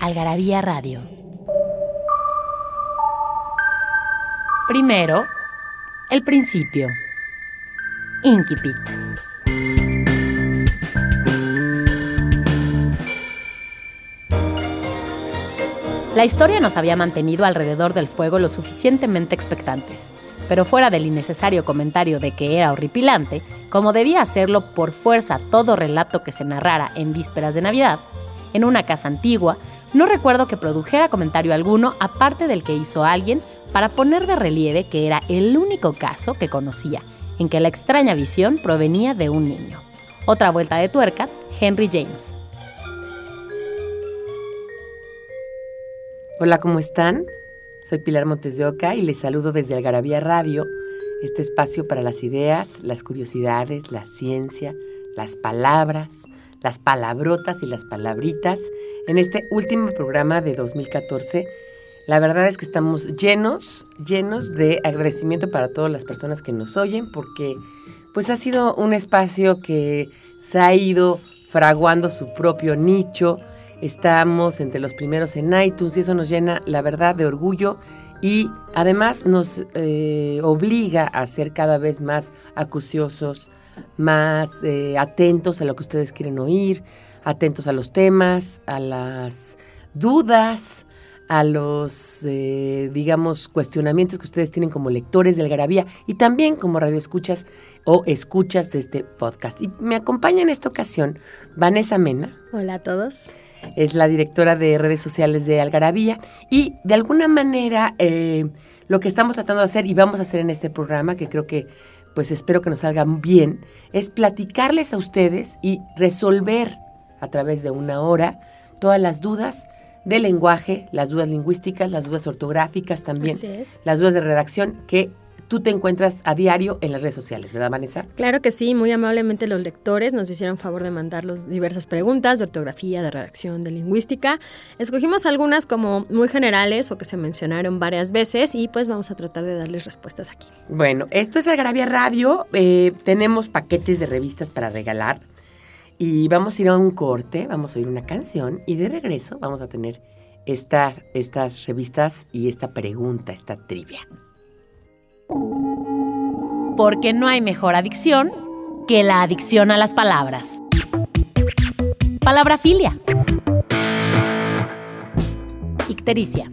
Algarabía Radio. Primero, el principio. Inquipit. La historia nos había mantenido alrededor del fuego lo suficientemente expectantes, pero fuera del innecesario comentario de que era horripilante, como debía hacerlo por fuerza todo relato que se narrara en vísperas de Navidad, en una casa antigua, no recuerdo que produjera comentario alguno aparte del que hizo alguien para poner de relieve que era el único caso que conocía en que la extraña visión provenía de un niño. Otra vuelta de tuerca, Henry James. Hola, ¿cómo están? Soy Pilar Montes de Oca y les saludo desde Algarabía Radio, este espacio para las ideas, las curiosidades, la ciencia, las palabras, las palabrotas y las palabritas en este último programa de 2014. La verdad es que estamos llenos, llenos de agradecimiento para todas las personas que nos oyen porque pues ha sido un espacio que se ha ido fraguando su propio nicho. Estamos entre los primeros en iTunes y eso nos llena, la verdad, de orgullo y además nos eh, obliga a ser cada vez más acuciosos, más eh, atentos a lo que ustedes quieren oír, atentos a los temas, a las dudas, a los, eh, digamos, cuestionamientos que ustedes tienen como lectores del Garabía y también como radioescuchas o escuchas de este podcast. Y me acompaña en esta ocasión Vanessa Mena. Hola a todos. Es la directora de redes sociales de Algarabía. Y de alguna manera eh, lo que estamos tratando de hacer y vamos a hacer en este programa, que creo que pues espero que nos salgan bien, es platicarles a ustedes y resolver a través de una hora todas las dudas del lenguaje, las dudas lingüísticas, las dudas ortográficas también, las dudas de redacción que tú te encuentras a diario en las redes sociales, ¿verdad, Vanessa? Claro que sí, muy amablemente los lectores nos hicieron favor de mandarlos diversas preguntas de ortografía, de redacción, de lingüística. Escogimos algunas como muy generales o que se mencionaron varias veces y pues vamos a tratar de darles respuestas aquí. Bueno, esto es Agravia Radio, eh, tenemos paquetes de revistas para regalar y vamos a ir a un corte, vamos a oír una canción y de regreso vamos a tener estas, estas revistas y esta pregunta, esta trivia. Porque no hay mejor adicción que la adicción a las palabras. Palabrafilia. Ictericia.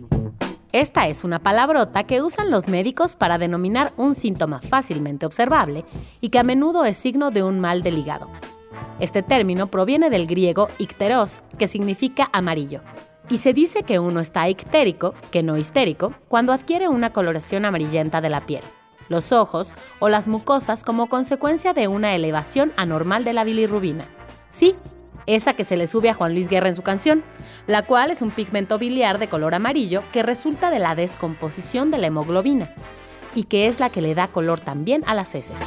Esta es una palabrota que usan los médicos para denominar un síntoma fácilmente observable y que a menudo es signo de un mal del hígado. Este término proviene del griego icteros, que significa amarillo. Y se dice que uno está ictérico, que no histérico, cuando adquiere una coloración amarillenta de la piel, los ojos o las mucosas como consecuencia de una elevación anormal de la bilirrubina. Sí, esa que se le sube a Juan Luis Guerra en su canción, la cual es un pigmento biliar de color amarillo que resulta de la descomposición de la hemoglobina y que es la que le da color también a las heces.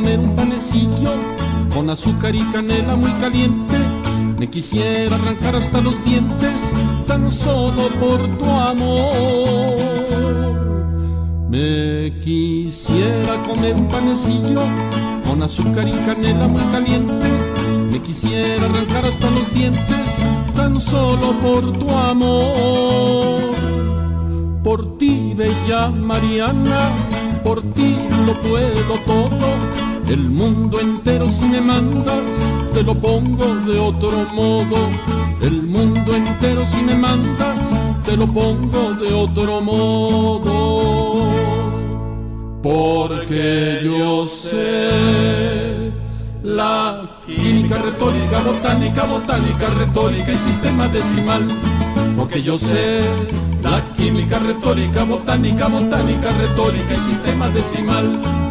Comer un panecillo con azúcar y canela muy caliente. Me quisiera arrancar hasta los dientes tan solo por tu amor. Me quisiera comer un panecillo con azúcar y canela muy caliente. Me quisiera arrancar hasta los dientes tan solo por tu amor. Por ti, bella Mariana por ti lo puedo todo. El mundo entero si me mandas, te lo pongo de otro modo. El mundo entero si me mandas, te lo pongo de otro modo. Porque yo sé la química, retórica, botánica, botánica, retórica y sistema decimal. Porque yo sé la química, retórica, botánica, botánica, retórica y sistema decimal.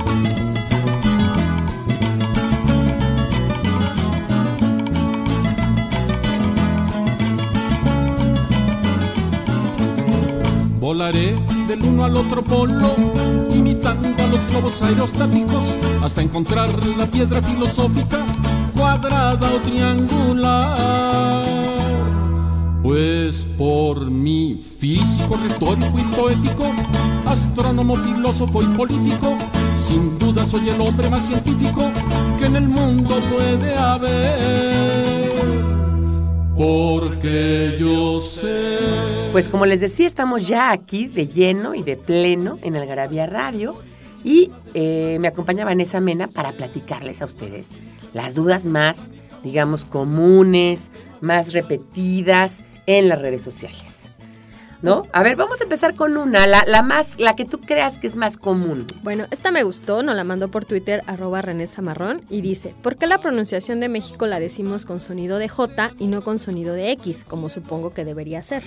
Volaré del uno al otro polo, imitando a los globos aerostáticos, hasta encontrar la piedra filosófica, cuadrada o triangular. Pues por mi físico, retórico y poético, astrónomo, filósofo y político, sin duda soy el hombre más científico que en el mundo puede haber. Porque yo sé. Pues como les decía, estamos ya aquí de lleno y de pleno en Algarabía Radio y eh, me acompaña Vanessa Mena para platicarles a ustedes las dudas más, digamos, comunes, más repetidas en las redes sociales. ¿No? A ver, vamos a empezar con una, la, la más, la que tú creas que es más común. Bueno, esta me gustó, nos la mandó por Twitter arroba René Zamarrón y dice, ¿por qué la pronunciación de México la decimos con sonido de J y no con sonido de X, como supongo que debería ser?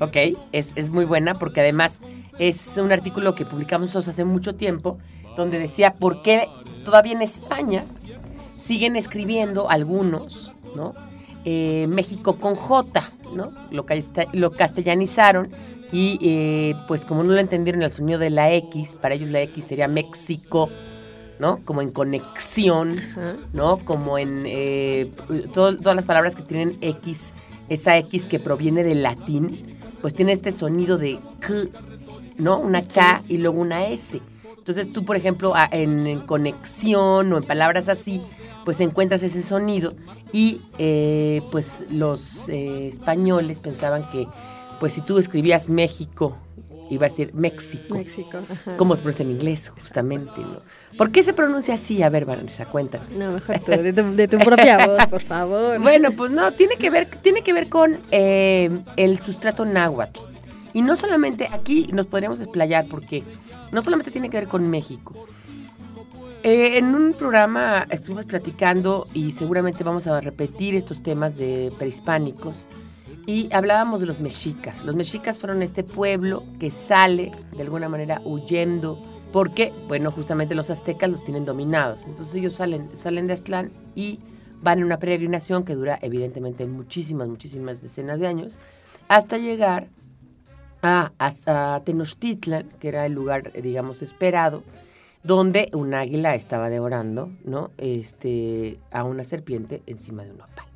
Ok, es, es muy buena porque además es un artículo que publicamos nosotros hace mucho tiempo donde decía por qué todavía en España siguen escribiendo algunos, ¿no? Eh, México con J, ¿no? Lo, lo castellanizaron y eh, pues como no lo entendieron el sonido de la X, para ellos la X sería México, ¿no? Como en conexión. ¿no? Como en eh, todo- todas las palabras que tienen X, esa X que proviene del latín, pues tiene este sonido de K, ¿no? Una K y luego una S. Entonces tú, por ejemplo, en, en conexión o en palabras así, pues encuentras ese sonido y eh, pues los eh, españoles pensaban que pues si tú escribías México, iba a decir México. México. Ajá. ¿Cómo se pronuncia en inglés, justamente? ¿no? ¿Por qué se pronuncia así? A ver, Vanessa, cuéntanos. No, mejor tú, de tu, de tu propia voz, por favor. Bueno, pues no, tiene que ver, tiene que ver con eh, el sustrato náhuatl. Y no solamente aquí nos podríamos explayar porque no solamente tiene que ver con México. Eh, en un programa estuvimos platicando y seguramente vamos a repetir estos temas de prehispánicos y hablábamos de los mexicas. Los mexicas fueron este pueblo que sale de alguna manera huyendo porque, bueno, justamente los aztecas los tienen dominados. Entonces ellos salen, salen de Aztlán y van en una peregrinación que dura evidentemente muchísimas, muchísimas decenas de años hasta llegar a, hasta Tenochtitlan, que era el lugar, digamos, esperado, donde un águila estaba devorando, ¿no? Este, a una serpiente encima de un opal.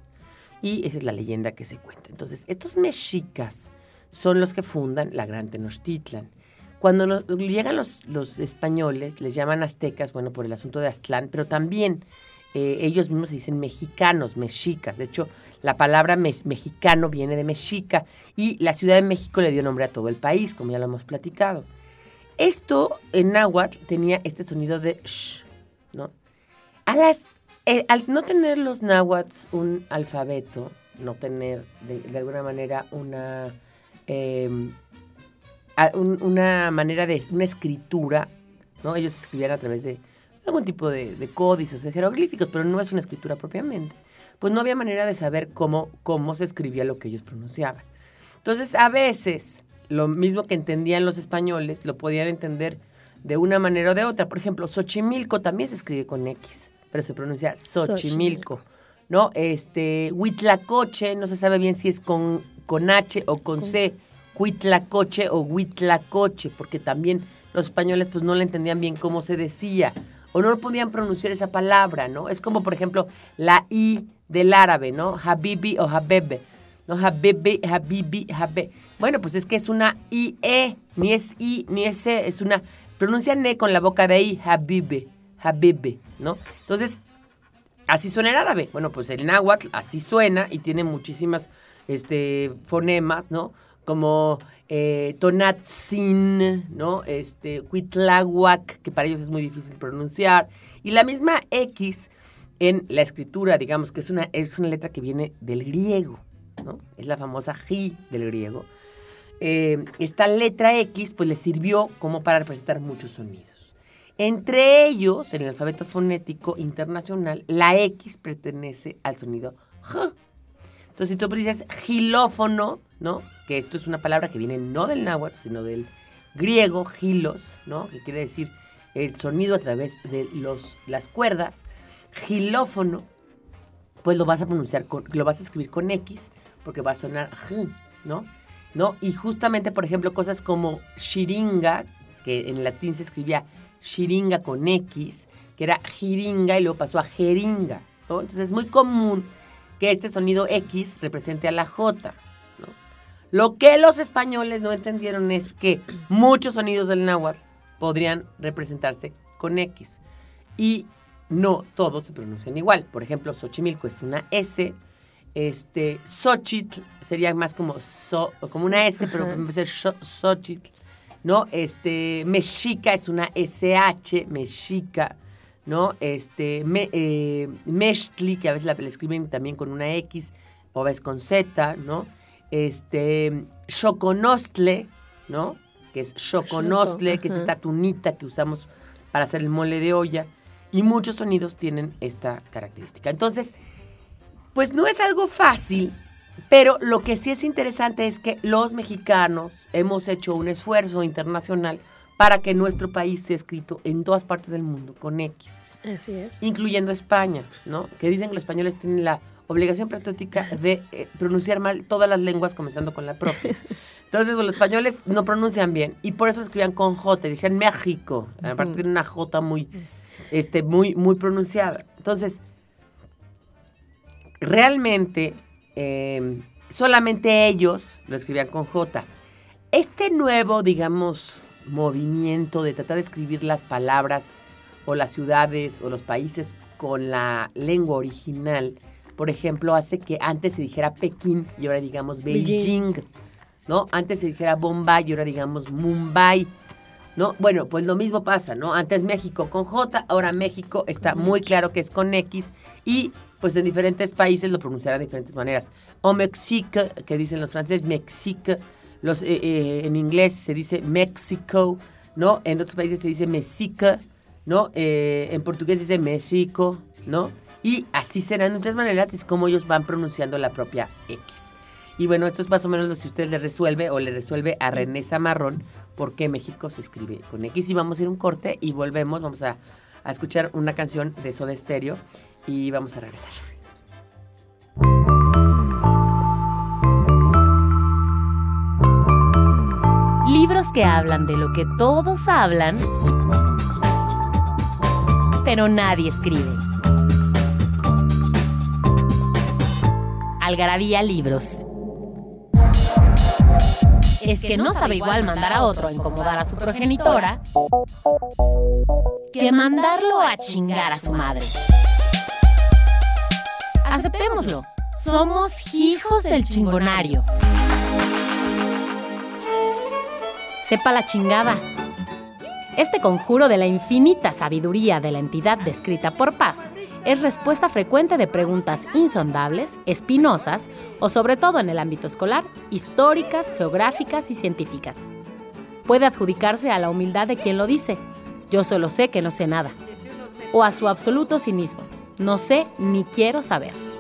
Y esa es la leyenda que se cuenta. Entonces, estos mexicas son los que fundan la Gran Tenochtitlan. Cuando nos- llegan los, los españoles, les llaman aztecas, bueno, por el asunto de Aztlán, pero también eh, ellos mismos se dicen mexicanos, mexicas. De hecho, la palabra me- mexicano viene de mexica y la Ciudad de México le dio nombre a todo el país, como ya lo hemos platicado. Esto en náhuatl tenía este sonido de sh, ¿no? Eh, al no tener los náhuatls un alfabeto, no tener de, alguna manera una, un- una manera de una escritura, ¿no? Ellos escribían a través de algún tipo de, de códices, de jeroglíficos, pero no es una escritura propiamente. Pues no había manera de saber cómo, cómo se escribía lo que ellos pronunciaban. Entonces, a veces, lo mismo que entendían los españoles, lo podían entender de una manera o de otra. Por ejemplo, Xochimilco también se escribe con X, pero se pronuncia Xochimilco. Xochimilco. ¿No? Este, Huitlacoche, no se sabe bien si es con, con H o con C. Huitlacoche o Huitlacoche, porque también los españoles pues no le entendían bien cómo se decía o no podían pronunciar esa palabra, ¿no? Es como, por ejemplo, la I del árabe, ¿no? Habibi o Habebe. No, Habibi, Habibi, Habe. Bueno, pues es que es una IE, ni es I, ni es E, es una... Pronuncian E con la boca de I, Habibi, Habibi, ¿no? Entonces, así suena el árabe. Bueno, pues el náhuatl así suena y tiene muchísimas este, fonemas, ¿no? Como eh, Tonatzin, ¿no? Este, Huitláhuac, que para ellos es muy difícil pronunciar. Y la misma X en la escritura, digamos que es una, es una letra que viene del griego, ¿no? Es la famosa G del griego. eh, esta letra X pues le sirvió como para representar muchos sonidos. Entre ellos, en el alfabeto fonético internacional, la X pertenece al sonido J. Entonces, si tú dices gilófono, ¿no? Que esto es una palabra que viene no del náhuatl, sino del griego, gilos, ¿no? Que quiere decir el sonido a través de los, las cuerdas. Gilófono, pues lo vas a pronunciar, con, lo vas a escribir con X, porque va a sonar J, ¿no? ¿no? Y justamente, por ejemplo, cosas como shiringa, que en latín se escribía shiringa con X, que era jiringa y luego pasó a jeringa, ¿no? Entonces es muy común que este sonido X represente a la J, ¿no? Lo que los españoles no entendieron es que muchos sonidos del náhuatl podrían representarse con X y no todos se pronuncian igual. Por ejemplo, Xochimilco es una S, este, Xochitl sería más como, so, como una S, pero puede ser Xochitl, ¿no? Este, Mexica es una SH, Mexica, ¿no? Este, me, eh, Mextli, que a veces la, escriben también con una X, o a veces con Z, ¿no? Este, Xoconostle, ¿no? Que es Xoconostle, que es esta tunita que usamos para hacer el mole de olla. Y muchos sonidos tienen esta característica. Entonces, pues no es algo fácil, pero lo que sí es interesante es que los mexicanos hemos hecho un esfuerzo internacional para que nuestro país sea escrito en todas partes del mundo con X. Así es. Incluyendo España, ¿no? Que dicen que los españoles tienen la obligación patriótica de eh, pronunciar mal todas las lenguas, comenzando con la propia. Entonces, pues, los españoles no pronuncian bien y por eso lo escribían con J, decían México. Aparte tiene una J muy, este, muy, muy pronunciada. Entonces, realmente em, solamente ellos lo escribían con J. Este nuevo, digamos, movimiento de tratar de escribir las palabras o las ciudades o los países con la lengua original, por ejemplo, hace que antes se dijera Pekín y ahora digamos Beijing, ¿no? Antes se dijera Bombay y ahora digamos Mumbai, ¿no? Bueno, pues lo mismo pasa, ¿no? Antes México con J, ahora México está muy claro que es con X y pues en diferentes países lo pronunciarán de diferentes maneras. O Mexique, que dicen los franceses, Mexique, los, eh, eh, en inglés se dice México, ¿no? En otros países se dice Mexica, ¿no? Eh, en portugués se dice México, ¿no? Y así serán de otras maneras, es como ellos van pronunciando la propia X. Y bueno, esto es más o menos lo que usted le resuelve o le resuelve a René Zamarrón por qué México se escribe con X. Y vamos a ir un corte y volvemos, vamos a, a escuchar una canción de Soda Stereo y vamos a regresar. Libros que hablan de lo que todos hablan, pero nadie escribe. Algarabía Libros. Es que no sabe igual mandar a otro a incomodar a su progenitora que mandarlo a chingar a su madre. Aceptémoslo. Somos hijos del chingonario. Sepa la chingada. Este conjuro de la infinita sabiduría de la entidad descrita por Paz es respuesta frecuente de preguntas insondables, espinosas o sobre todo en el ámbito escolar, históricas, geográficas y científicas. Puede adjudicarse a la humildad de quien lo dice, yo solo sé que no sé nada, o a su absoluto cinismo, no sé ni quiero saber.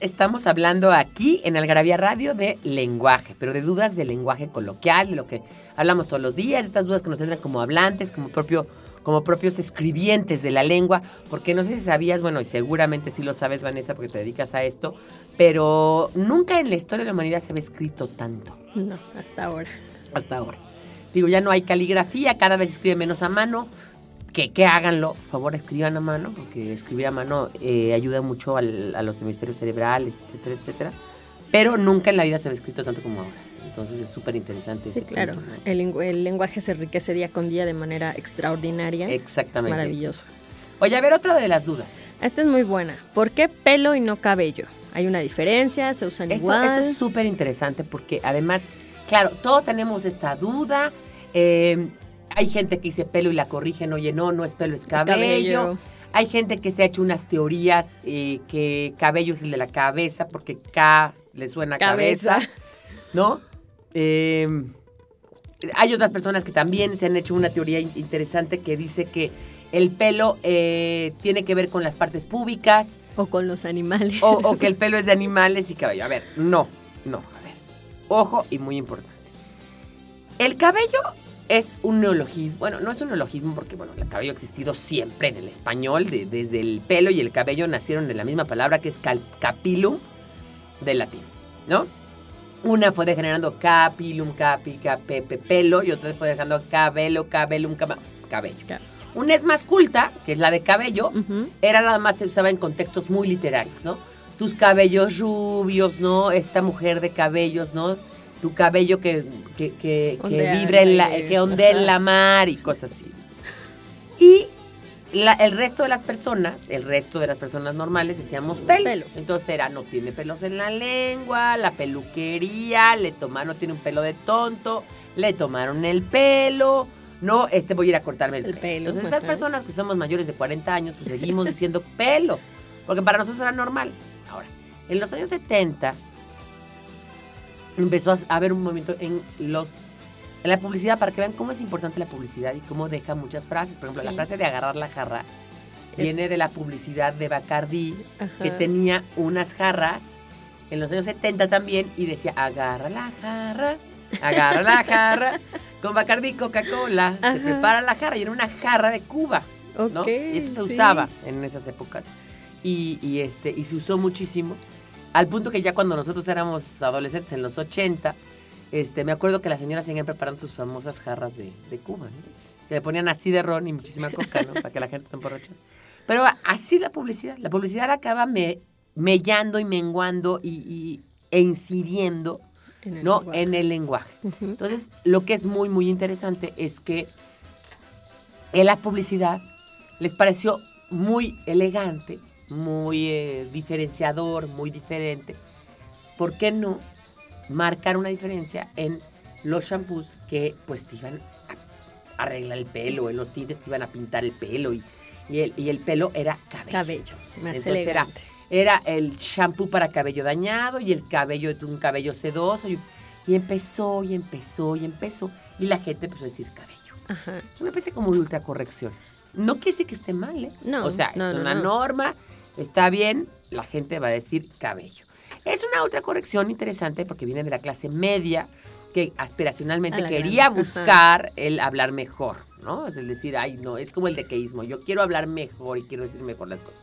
Estamos hablando aquí en Algarabía Radio de lenguaje, pero de dudas de lenguaje coloquial, de lo que hablamos todos los días, estas dudas que nos entran como hablantes, como propio como propios escribientes de la lengua, porque no sé si sabías, bueno, y seguramente sí lo sabes, Vanessa, porque te dedicas a esto, pero nunca en la historia de la humanidad se había escrito tanto. No, hasta ahora. Hasta ahora. Digo, ya no hay caligrafía, cada vez se escribe menos a mano, que, que háganlo, por favor escriban a mano, porque escribir a mano eh, ayuda mucho al- a los hemisferios cerebrales, etcétera, etcétera. Pero nunca en la vida se había escrito tanto como ahora. Entonces es súper interesante. Sí, claro. El, el lenguaje se enriquece día con día de manera extraordinaria. Exactamente. Es maravilloso. Oye, a ver, otra de las dudas. Esta es muy buena. ¿Por qué pelo y no cabello? ¿Hay una diferencia? ¿Se usan Eso, igual? eso es súper interesante porque además, claro, todos tenemos esta duda. eh, hay gente que dice pelo y la corrigen, oye, no, no es pelo, es cabello. cabello. Hay gente que se ha hecho unas teorías eh, que cabello es el de la cabeza porque K le suena a cabeza, Cabeza. ¿no? Eh, hay otras personas que también se han hecho una teoría in- interesante que dice que el pelo eh, tiene que ver con las partes públicas, O con los animales. o, o que el pelo es de animales y cabello. A ver, no, no, a ver. Ojo y muy importante. El cabello es un neologismo. Bueno, no es un neologismo porque, bueno, el cabello ha existido siempre en el español. de- desde el pelo y el cabello nacieron de la misma palabra que es capilum del latín, ¿no? Una fue degenerando capilum, capi, capepe, pelo, y otra fue dejando cabello, cabellum, cabello. Una es más culta, que es la de cabello, era nada más se usaba en contextos muy literarios, ¿no? Tus cabellos rubios, ¿no? Esta mujer de cabellos, ¿no? Tu cabello que, que, que, que Ondea vibra en la, que ondea en la mar y cosas así. Y la- el resto de las personas, el resto de las personas normales decíamos pelo. Pelo. Entonces era, no tiene pelos en la lengua, la peluquería, le tomaron, no tiene un pelo de tonto, le tomaron el pelo, no, este voy a ir a cortarme el, El pelo. pelo, Entonces estas ajá. personas que somos mayores de 40 años, pues seguimos diciendo pelo, porque para nosotros era normal. Ahora, en los años 70 empezó a haber un movimiento en los en la publicidad para que vean cómo es importante la publicidad y cómo deja muchas frases. Por ejemplo, la Sí. frase de agarrar la jarra viene de la publicidad de Bacardi, que Ajá. tenía unas jarras en los años 70 también y decía, agarra la jarra, agarra la jarra, con Bacardi y Coca-Cola, se prepara la jarra y era una jarra de Cuba, ¿no? Ok, Y eso se sí. usaba en esas épocas y, y, este, y se usó muchísimo, al punto que ya cuando nosotros éramos adolescentes en los 80, este, me acuerdo que las señoras seguían preparando sus famosas jarras de, de Cuba, ¿no? Que le ponían así de ron y muchísima coca, ¿no? Para que la gente se emborrache. Pero así la publicidad. La publicidad acaba me, mellando y menguando y, y- e incidiendo En el ¿no? lenguaje. en el lenguaje. Entonces, lo que es muy, muy interesante es que en la publicidad les pareció muy elegante, muy eh, diferenciador, muy diferente. ¿Por qué no marcar una diferencia en los shampoos que pues te iban a arreglar el pelo, en los tintes que iban a pintar el pelo y, y el, y el pelo era cabello. Cabello, más Entonces era, el shampoo para cabello dañado y el cabello de un cabello sedoso y, y empezó y empezó y empezó y la gente empezó a decir cabello. Ajá. Una especie como de ultracorrección. No quiere decir que esté mal, ¿eh? No, O sea, no, es no, una no. norma, está bien, la gente va a decir cabello. Es una ultracorrección interesante porque viene de la clase media que aspiracionalmente quería grande, ajá. buscar el hablar mejor, ¿no? Es decir, ay, no, es como el dequeísmo. Yo quiero hablar mejor y quiero decir mejor las cosas.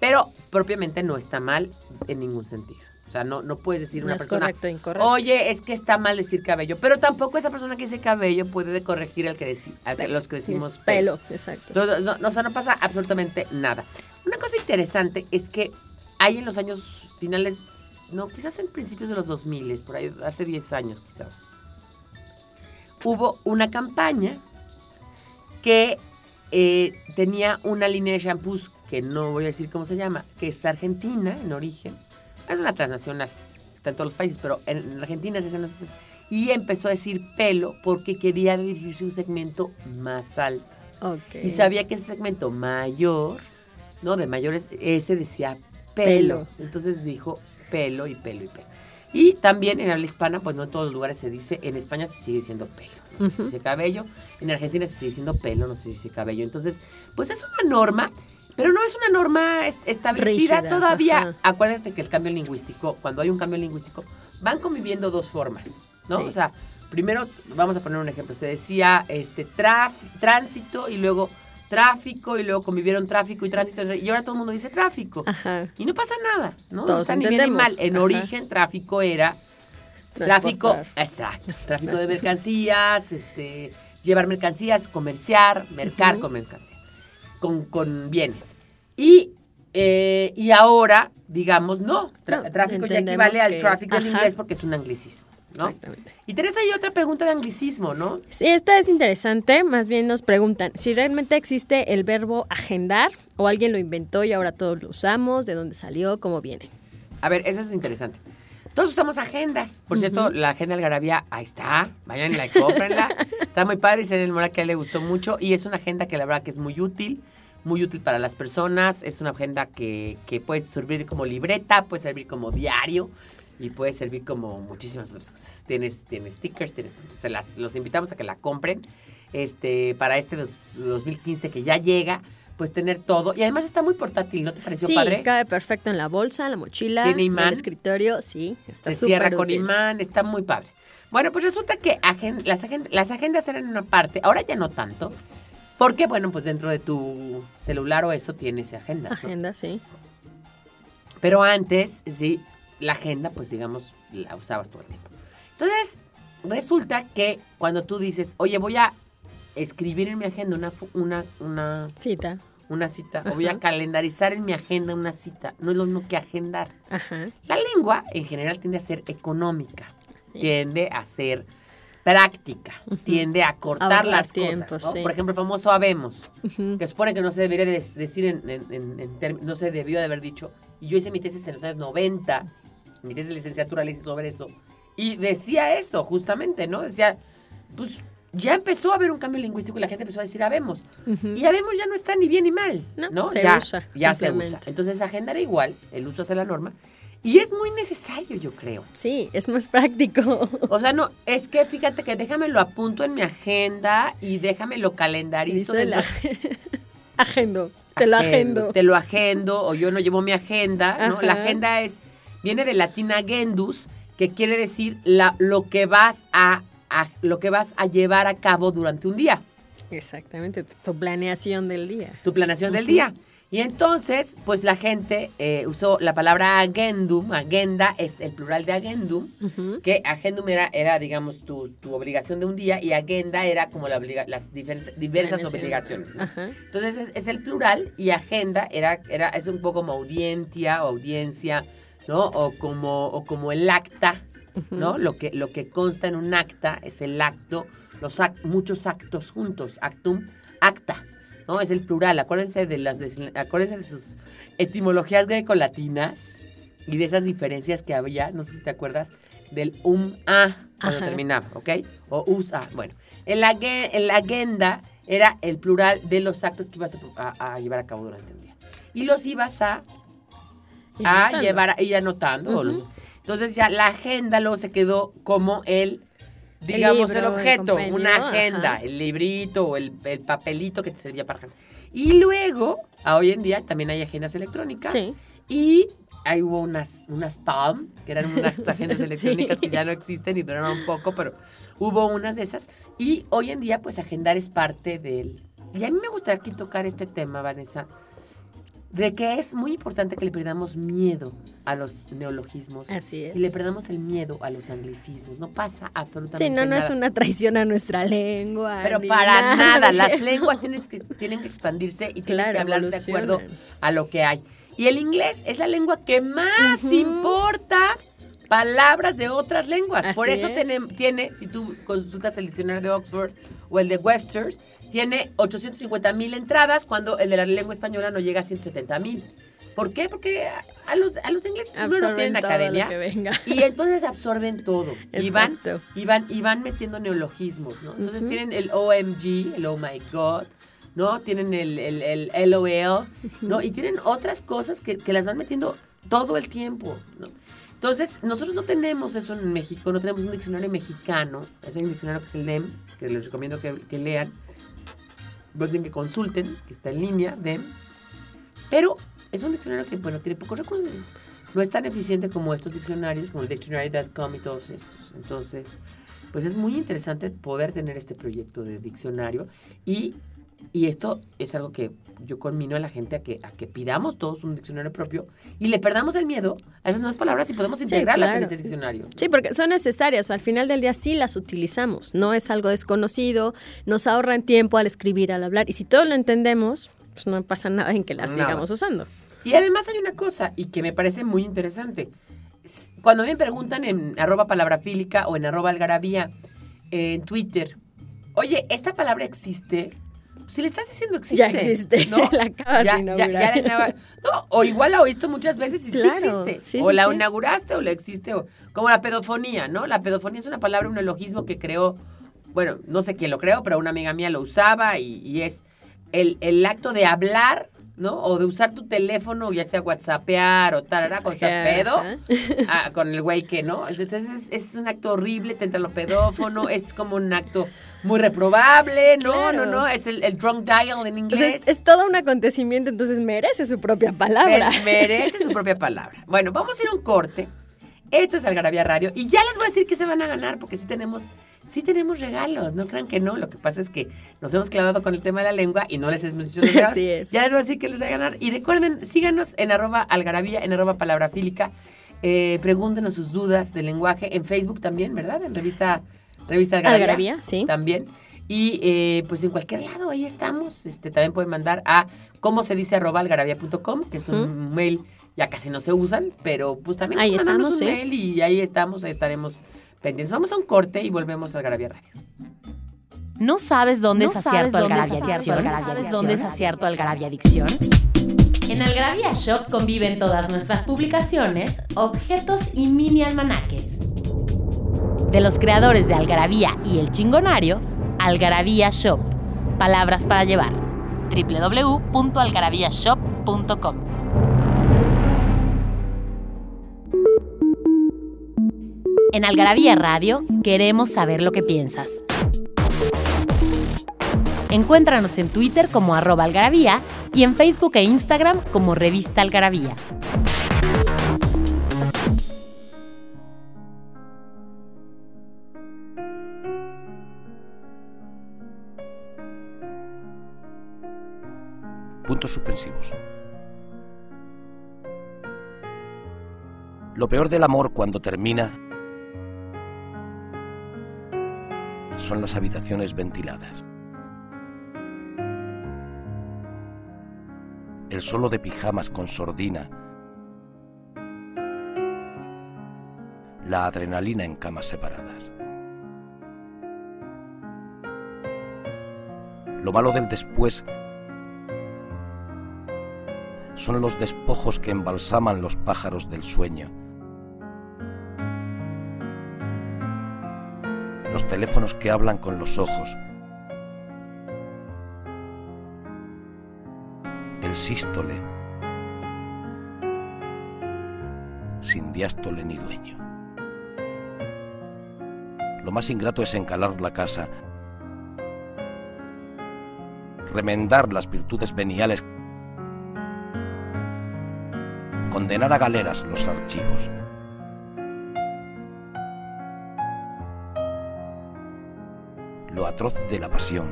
Pero propiamente no está mal en ningún sentido. O sea, no, no puedes decir No una es persona, correcto, incorrecto. oye, es que está mal decir cabello. Pero tampoco esa persona que dice cabello puede corregir al que, deci- al que los que decimos pelo, exacto. no, no, no, o sea, no pasa absolutamente nada. Una cosa interesante es que hay en los años finales, no, quizás en principios de los 2000, por ahí, hace 10 años quizás, hubo una campaña que eh, tenía una línea de shampoos que no voy a decir cómo se llama, que es argentina en origen. Es una transnacional, está en todos los países, pero en, en Argentina es esa no sé- Y empezó a decir pelo porque quería dirigirse a un segmento más alto. Ok. Y sabía que ese segmento mayor, ¿no? De mayores, ese decía Pelo. pelo. Entonces dijo pelo y pelo y pelo. Y también en habla hispana, pues no en todos los lugares se dice, en España se sigue diciendo pelo, no se dice cabello, en Argentina se sigue diciendo pelo, no se dice cabello. Entonces, pues es una norma Pero no es una norma est- establecida Rígida, todavía. ajá. Acuérdate que el cambio lingüístico, cuando hay un cambio lingüístico, van conviviendo dos formas, ¿no? Sí. O sea, primero, vamos a poner un ejemplo, se decía este traf- tránsito y luego tráfico y luego convivieron tráfico y tránsito y ahora todo el mundo dice tráfico. Ajá. Y no pasa nada, ¿no? Todos no está ni bien ni entendemos. mal. En Ajá. origen, tráfico era tráfico, exacto, tráfico de mercancías, este, llevar mercancías, comerciar, mercar Ujú. con mercancía, con, con bienes. Y, eh, y ahora, digamos, no, tra- tráfico ya equivale al del ajá. inglés porque es un anglicismo, ¿no? Exactamente. Y Teresa, hay otra pregunta de anglicismo, ¿no? Sí, esta es interesante. Más bien nos preguntan si realmente existe el verbo agendar o alguien lo inventó y ahora todos lo usamos, de dónde salió, cómo viene. A ver, eso es interesante. Todos usamos agendas. Por cierto, la agenda Algarabía, ahí está. Váyanla y cómprenla. está muy padre. Dice el que le gustó mucho. Y es una agenda que la verdad que es muy útil. Muy útil para las personas. Es una agenda que, que puede servir como libreta, puede servir como diario. Y puede servir como muchísimas otras cosas. Tienes, tienes stickers, tienes, entonces las, los invitamos a que la compren. Este, para este dos- 2015 que ya llega, pues tener todo. Y además está muy portátil, ¿no te pareció Sí, padre? cabe perfecto en la bolsa, la mochila, ¿Tiene en imán? el escritorio. Sí, está se cierra con imán, está muy padre. Bueno, pues resulta que agen- las, agen- las agendas eran una parte, ahora ya no tanto, porque bueno, pues dentro de tu celular o eso tienes agendas, ¿no? Agenda, sí. Pero antes, sí, la agenda, pues digamos, la usabas todo el tiempo. Entonces, resulta que cuando tú dices, oye, voy a escribir en mi agenda una, una, una, Cita. una cita, o voy a calendarizar en mi agenda una cita, no es lo mismo que agendar. Ajá. La lengua en general tiende a ser económica, tiende a ser práctica, tiende a cortar las tiempo, cosas. ¿no? sí. Por ejemplo, el famoso habemos, que supone que no se debería de- decir en, en- en- en no se debió de haber dicho. Y yo hice mi tesis en los años 90, mi tesis de licenciatura la hice sobre eso. Y decía eso, justamente, ¿no? Decía, pues ya empezó a haber un cambio lingüístico y la gente empezó a decir habemos. Ujú. Y habemos ya no está ni bien ni mal, No, ¿no? se ya, usa, Ya se usa. Entonces, agendar igual, el uso hace la norma. Y es muy necesario, yo creo. Sí, es más práctico. O sea, no, es que fíjate que déjame lo apunto en mi agenda y déjame lo calendarizo. Dice la... agendo. Te lo agendo. Te lo agendo o yo no llevo mi agenda, ¿no? La Ajá. agenda es, viene del latín agendus, que quiere decir la, lo que vas a, a- lo que vas a llevar a cabo durante un día. Exactamente, tu, planeación del día. tu planeación del día. Y entonces, pues la gente eh, usó la palabra agendum, agenda es el plural de agendum, que agendum era, era digamos, tu, tu obligación de un día y agenda era como la obliga- las diversas obligaciones. Entonces es, es el plural y agenda era, era, es un poco como audiencia o audiencia, ¿no? O como, o como el acta, ¿no? Lo que, lo que consta en un acta es el acto, los ac- muchos actos juntos, actum, acta, ¿no? Es el plural. Acuérdense de las acuérdense de sus etimologías grecolatinas y de esas diferencias que había, no sé si te acuerdas, del um a cuando Ajá. terminaba, ¿ok? O us a. Bueno, el, agen- el agenda era el plural de los actos que ibas a, a- a llevar a cabo durante el día. Y los ibas a a anotando. llevar a- y anotando. Entonces ya la agenda luego se quedó como el, digamos, el, libro, el objeto, una agenda, ajá. el librito o el, el papelito que te servía para. Y luego, a hoy en día también hay agendas electrónicas. Sí. Y ahí hubo unas, unas Palm, que eran unas agendas Sí. electrónicas que ya no existen y duraron un poco, pero hubo unas de esas. Y hoy en día, pues agendar es parte del... Y a mí me gustaría aquí tocar este tema, Vanessa, de que es muy importante que le perdamos miedo a los neologismos. Así es. Y le perdamos el miedo a los anglicismos. No pasa absolutamente Sí, no, no nada. es una traición a nuestra lengua. Pero para nada, las eso. lenguas tienen que, tienen que expandirse y tienen Claro, que hablar de acuerdo a lo que hay. Y el inglés es la lengua que más importa palabras de otras lenguas. Por eso es. tiene, tiene, si tú consultas el diccionario de Oxford o el de Webster's, tiene 850 mil entradas cuando el de la lengua española no llega a 170 mil. ¿Por qué? Porque a- los, a los ingleses primero no Absorben tienen todo lo academia. que venga. Y entonces absorben todo. Y van, y, van, y van metiendo neologismos, ¿no? Entonces Ujú. tienen el OMG, el Oh My God, ¿no? Tienen el, el, el LOL, ¿no? Y tienen otras cosas que, que las van metiendo todo el tiempo, ¿no? Entonces, nosotros no tenemos eso en México, no tenemos un diccionario mexicano. Hay un diccionario que es el DEM, que les recomiendo que, que lean. Más bien que consulten, que está en línea, DEM. Pero es un diccionario que, bueno, tiene pocos recursos. No es tan eficiente como estos diccionarios, como el Dictionary.com y todos estos. Entonces, pues es muy interesante poder tener este proyecto de diccionario y, y esto es algo que yo conmino a la gente a que, a que pidamos todos un diccionario propio y le perdamos el miedo a esas nuevas palabras y podemos integrarlas en claro. ese diccionario. Sí, porque son necesarias. Al final del día sí las utilizamos. No es algo desconocido. Nos ahorran tiempo al escribir, al hablar. Y si todos lo entendemos, pues no pasa nada en que las Nada. sigamos usando. Y además hay una cosa, y que me parece muy interesante. Cuando me preguntan en arroba palabrafílica o en arroba algarabía en Twitter, oye, ¿esta palabra existe? Si le estás diciendo existe. Ya existe. ¿no? La acabas Ya- de inaugurar. ya la inaugur- No, o igual la oído muchas veces y Claro, sí existe. sí, o sí, la sí. inauguraste o la existe. O, como la pedofonía, ¿no? La pedofonía es una palabra, un neologismo que creó, bueno, no sé quién lo creó, pero una amiga mía lo usaba y, y es el, el acto de hablar, ¿no? O de usar tu teléfono, ya sea whatsappear o tarara, estás pedo, ah, con el güey que, ¿no? Entonces es, es un acto horrible, te entra lo pedófono, es como un acto muy reprobable, no, Claro. no, no, es el, el drunk dial en inglés. Entonces, es todo un acontecimiento, entonces merece su propia palabra. Me- merece su propia palabra. Bueno, vamos a ir a un corte. Esto es Algarabía Radio. Y ya les voy a decir que se van a ganar, porque sí tenemos, sí tenemos regalos. No crean que no. Lo que pasa es que nos hemos clavado con el tema de la lengua y no les hemos dicho los regalos. Así es. Ya les voy a decir que les voy a ganar. Y recuerden, síganos en arroba algarabía, en arroba palabrafílica. Eh, pregúntenos sus dudas de lenguaje en Facebook también, ¿verdad? En revista, revista Algarabía. Algarabía, sí. También. Y eh, pues en cualquier lado, ahí estamos. Este, también pueden mandar a cómo se dice arroba algarabía.com, que es un mail ya casi no se usan, pero pues también Ahí estamos, un sí. mail y ahí estamos, ahí estaremos pendientes. Vamos a un corte y volvemos a Algarabía Radio. ¿No sabes dónde ¿No es acierto Algarabia Adicción? ¿Sabes dónde es acierto Algarabia Adicción? En Algarabia Shop conviven todas nuestras publicaciones, objetos y mini almanaques. De los creadores de Algarabía y El Chingonario, Algarabía Shop. Palabras para llevar. www.algarabíashop.com En Algarabía Radio queremos saber lo que piensas. Encuéntranos en Twitter como arroba algarabía y en Facebook e Instagram como revista algarabía. Puntos suspensivos. Lo peor del amor cuando termina son las habitaciones ventiladas. El solo de pijamas con sordina. La adrenalina en camas separadas. Lo malo del después son los despojos que embalsaman los pájaros del sueño. Los teléfonos que hablan con los ojos. El sístole. Sin diástole ni dueño. Lo más ingrato es encalar la casa, remendar las virtudes veniales condenar a galeras los archivos. Lo atroz de la pasión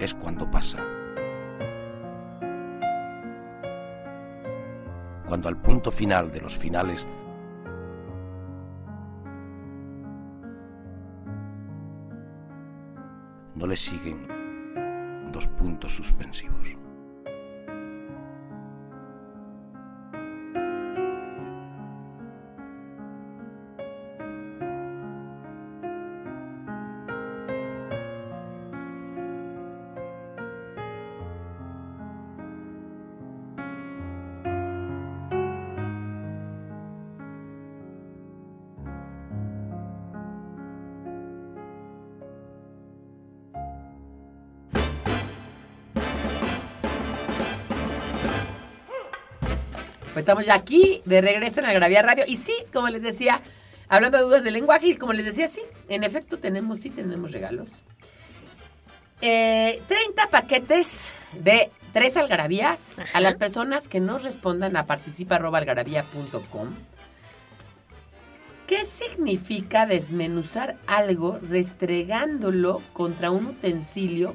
es cuando pasa. Cuando al punto final de los finales no le siguen dos puntos suspensivos. Estamos ya aquí de regreso en Algarabía Radio. Y sí, como les decía, hablando de dudas de lenguaje, y como les decía, sí, en efecto tenemos, sí tenemos regalos. eh, 30 paquetes de tres algarabías Ajá. a las personas que nos respondan a participa.algarabía.com. ¿Qué significa desmenuzar algo restregándolo contra un utensilio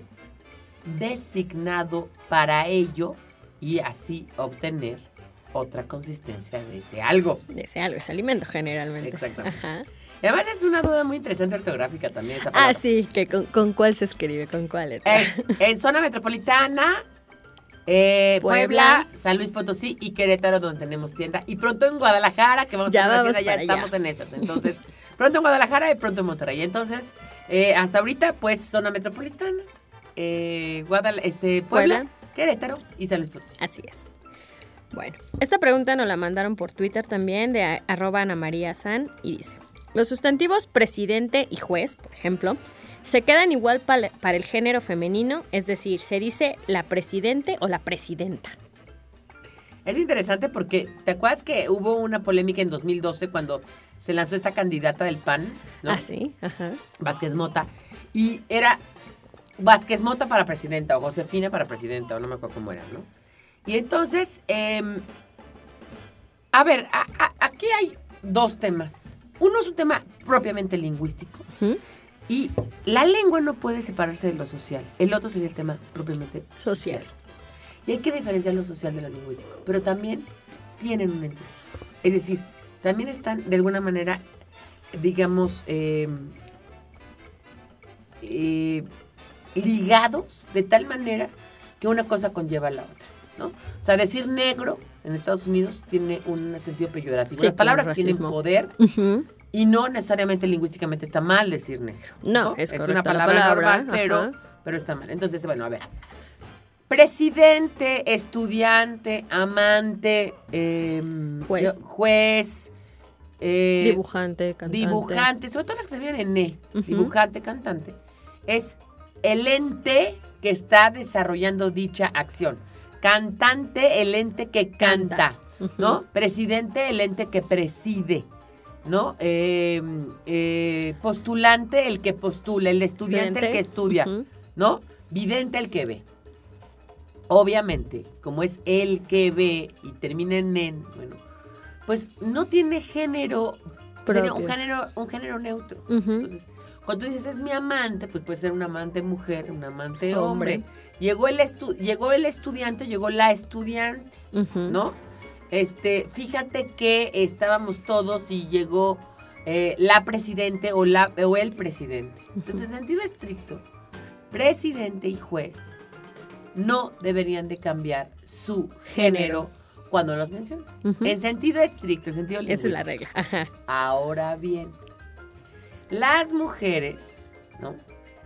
designado para ello y así obtener otra consistencia de ese algo? Ese algo, ese alimento generalmente. Exactamente. Ajá. Y además es una duda muy interesante ortográfica también esa Ah, sí, que con, con cuál se escribe, con cuál letra. Es en zona metropolitana, eh, Puebla, Puebla. San Luis Potosí y Querétaro, donde tenemos tienda. Y pronto en Guadalajara, que vamos Ya a tener vamos tienda, ya allá. estamos en esas. Entonces, pronto en Guadalajara y pronto en Monterrey. Entonces, eh, hasta ahorita, pues, zona metropolitana, eh, Guadal este, Puebla, Puebla. Querétaro y San Luis Potosí. Así es. Bueno, esta pregunta nos la mandaron por Twitter también de arroba Ana María San y dice, los sustantivos presidente y juez, por ejemplo, se quedan igual para el género femenino, es decir, se dice la presidente o la presidenta. Es interesante porque, ¿te acuerdas que hubo una polémica en 2012 cuando se lanzó esta candidata del PAN? ¿no? Ah, sí, ajá. Vázquez Mota. Y era Vázquez Mota para presidenta o Josefina para presidenta, o no me acuerdo cómo era, ¿no? Y entonces, em, a ver, a- a- aquí hay dos temas. Uno es un tema propiamente lingüístico. Y la lengua no puede separarse de lo social. El otro sería el tema propiamente Social. social. Y hay que diferenciar lo social de lo lingüístico. Pero también tienen un ente. Es decir, también están de alguna manera, digamos, eh, eh, ligados de tal manera que una cosa conlleva a la otra. ¿No? O sea, decir negro en Estados Unidos tiene un sentido peyorativo. Sí, Las palabras tienen poder y no necesariamente lingüísticamente está mal decir negro. No, es una palabra, palabra, normal, pero, pero está mal. Entonces, bueno, a ver. Presidente, estudiante, amante, em, Juez. eh, Dibujante, cantante. dibujante, sobre todo las que terminan en E, dibujante, cantante, es el ente que está desarrollando dicha acción. Cantante, el ente que canta. ¿no? Presidente, el ente que preside, ¿no? Eh, eh, postulante, el que postula, el estudiante, el que estudia. ¿no? Vidente, el que ve. Obviamente, como es el que ve y termina en en, bueno, pues no tiene género, sería un Propio. género, un género neutro. Entonces, cuando tú dices es mi amante, pues puede ser un amante mujer, un amante hombre. Hombre. Llegó el estu- llegó el estudiante, llegó la estudiante. ¿no? Este, fíjate que estábamos todos y llegó eh, la presidente o la o el presidente. Entonces, en sentido estricto, presidente y juez no deberían de cambiar su género cuando los mencionas. En sentido estricto, en sentido Esa es la regla. Ajá. Ahora bien, las mujeres, ¿no?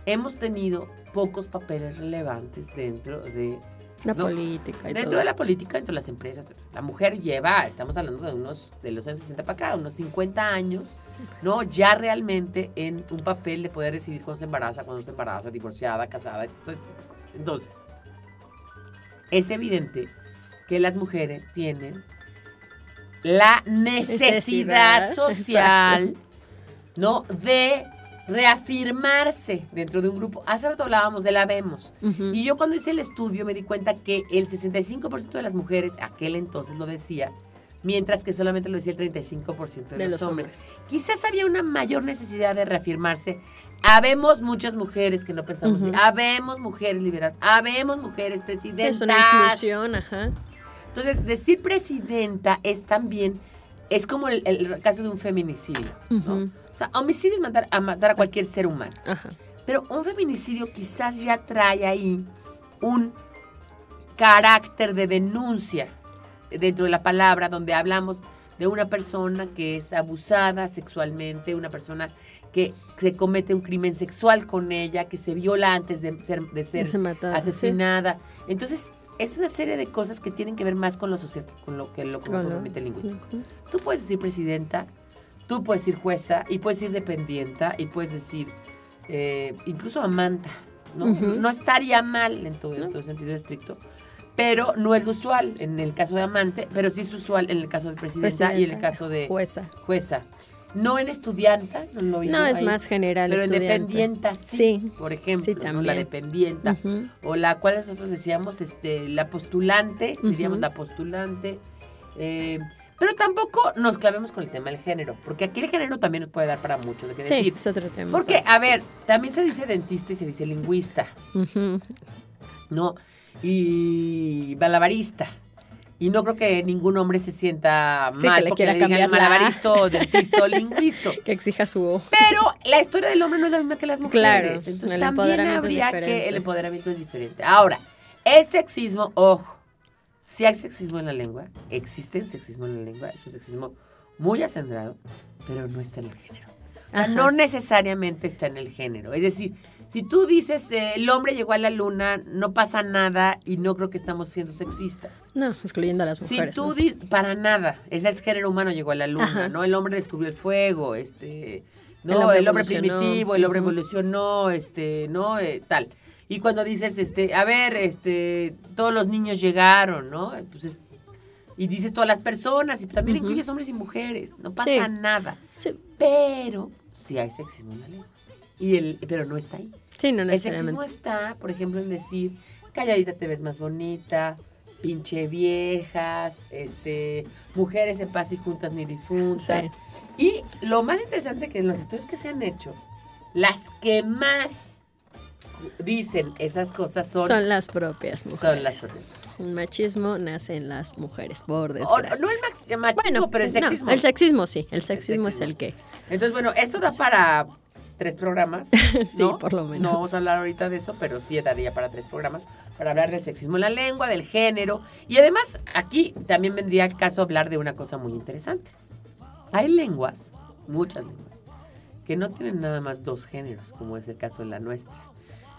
Hemos tenido pocos papeles relevantes dentro de La No. política y dentro todo de la política, dentro de las empresas. La mujer lleva, estamos hablando de unos de los años 60 para acá, unos 50 años, ¿no? Ya realmente en un papel de poder decidir cuándo se embaraza, cuándo se embaraza, divorciada, casada, de cosas. Entonces, es evidente que las mujeres tienen la necesidad, Necesidad, social, ¿no? De reafirmarse dentro de un grupo. Hace rato hablábamos de la vemos. Y yo cuando hice el estudio me di cuenta que el 65% de las mujeres, aquel entonces lo decía, mientras que solamente lo decía el 35% de, De los, los hombres. hombres. Quizás había una mayor necesidad de reafirmarse. Habemos muchas mujeres que no pensamos así. Ujú. Habemos mujeres liberadas. Habemos mujeres Sí, presidentas. es una inclusión, ajá. Entonces, decir presidenta es también, es como el, el caso de un feminicidio. O sea, homicidio es matar a, matar a cualquier ser humano. Ajá. Pero un feminicidio quizás ya trae ahí un carácter de denuncia dentro de la palabra, donde hablamos de una persona que es abusada sexualmente, una persona que se comete un crimen sexual con ella, que se viola antes de ser, de ser se mata, asesinada. Entonces, es una serie de cosas que tienen que ver más con lo social, con lo que lo propiamente lingüístico. Tú puedes decir presidenta, tú puedes decir jueza, y puedes decir dependienta, y puedes decir eh, incluso amanta. ¿no? Estaría mal en todo, en todo sentido estricto, pero no es lo usual en el caso de amante, pero sí es usual en el caso de presidenta, y en el caso de Jueza. jueza. No en estudianta, no lo No, es ahí, más general Pero en dependienta sí, Sí, por ejemplo, sí, ¿no? también. la dependienta. O la cual nosotros decíamos, este, la postulante, diríamos Ujú. la postulante. eh, pero tampoco nos clavemos con el tema del género, porque aquí el género también nos puede dar para mucho de qué Sí, decir. es otro tema. Porque, a ver, también se dice dentista y se dice lingüista, Ujú. ¿no? Y malabarista. Y no creo que ningún hombre se sienta Sí, mal que le porque quiera le digan malabarista dentista lingüista. Que exija su... Pero la historia del hombre no es la misma que las mujeres. Claro, Entonces el también empoderamiento es habría que diferente. el empoderamiento es diferente. Ahora, el sexismo, ojo, si hay sexismo en la lengua, existe el sexismo en la lengua, es un sexismo muy acendrado, pero no está en el género. Ajá. no necesariamente está en el género. Es decir, si tú dices eh, el hombre llegó a la luna, no pasa nada y no creo que estamos siendo sexistas. No, excluyendo a las Si mujeres. tú ¿no? dices, para nada, es el género humano llegó a la luna, Ajá. ¿no? El hombre descubrió el fuego, este, no, El el hombre primitivo, el hombre evolucionó, este, no, Eh, tal. Y cuando dices, este, a ver, este, todos los niños llegaron, ¿no? Pues es- y dices todas las personas, y también incluyes hombres y mujeres, no pasa Sí. nada. Sí, Pero sí hay sexismo en la lengua. Y el, pero no está ahí. sí, no El necesariamente. sexismo está, por ejemplo, en decir, calladita te ves más bonita, pinche viejas, este, mujeres en paz y juntas ni difuntas. Sí. Y lo más interesante que en los estudios que se han hecho, las que más dicen esas cosas son, Son las propias mujeres. son las personas. El machismo nace en las mujeres, por O- desgracia. no el el machismo, bueno, pero el no, sexismo. el sexismo sí, el sexismo, es sexismo. el que. Entonces, bueno, esto da para tres programas. Sí, ¿no? por lo menos. No vamos a hablar ahorita de eso, pero sí daría para tres programas para hablar del sexismo en la lengua, del género. Y además, aquí también vendría al caso hablar de una cosa muy interesante. Hay lenguas, muchas lenguas, que no tienen nada más dos géneros, como es el caso de la nuestra,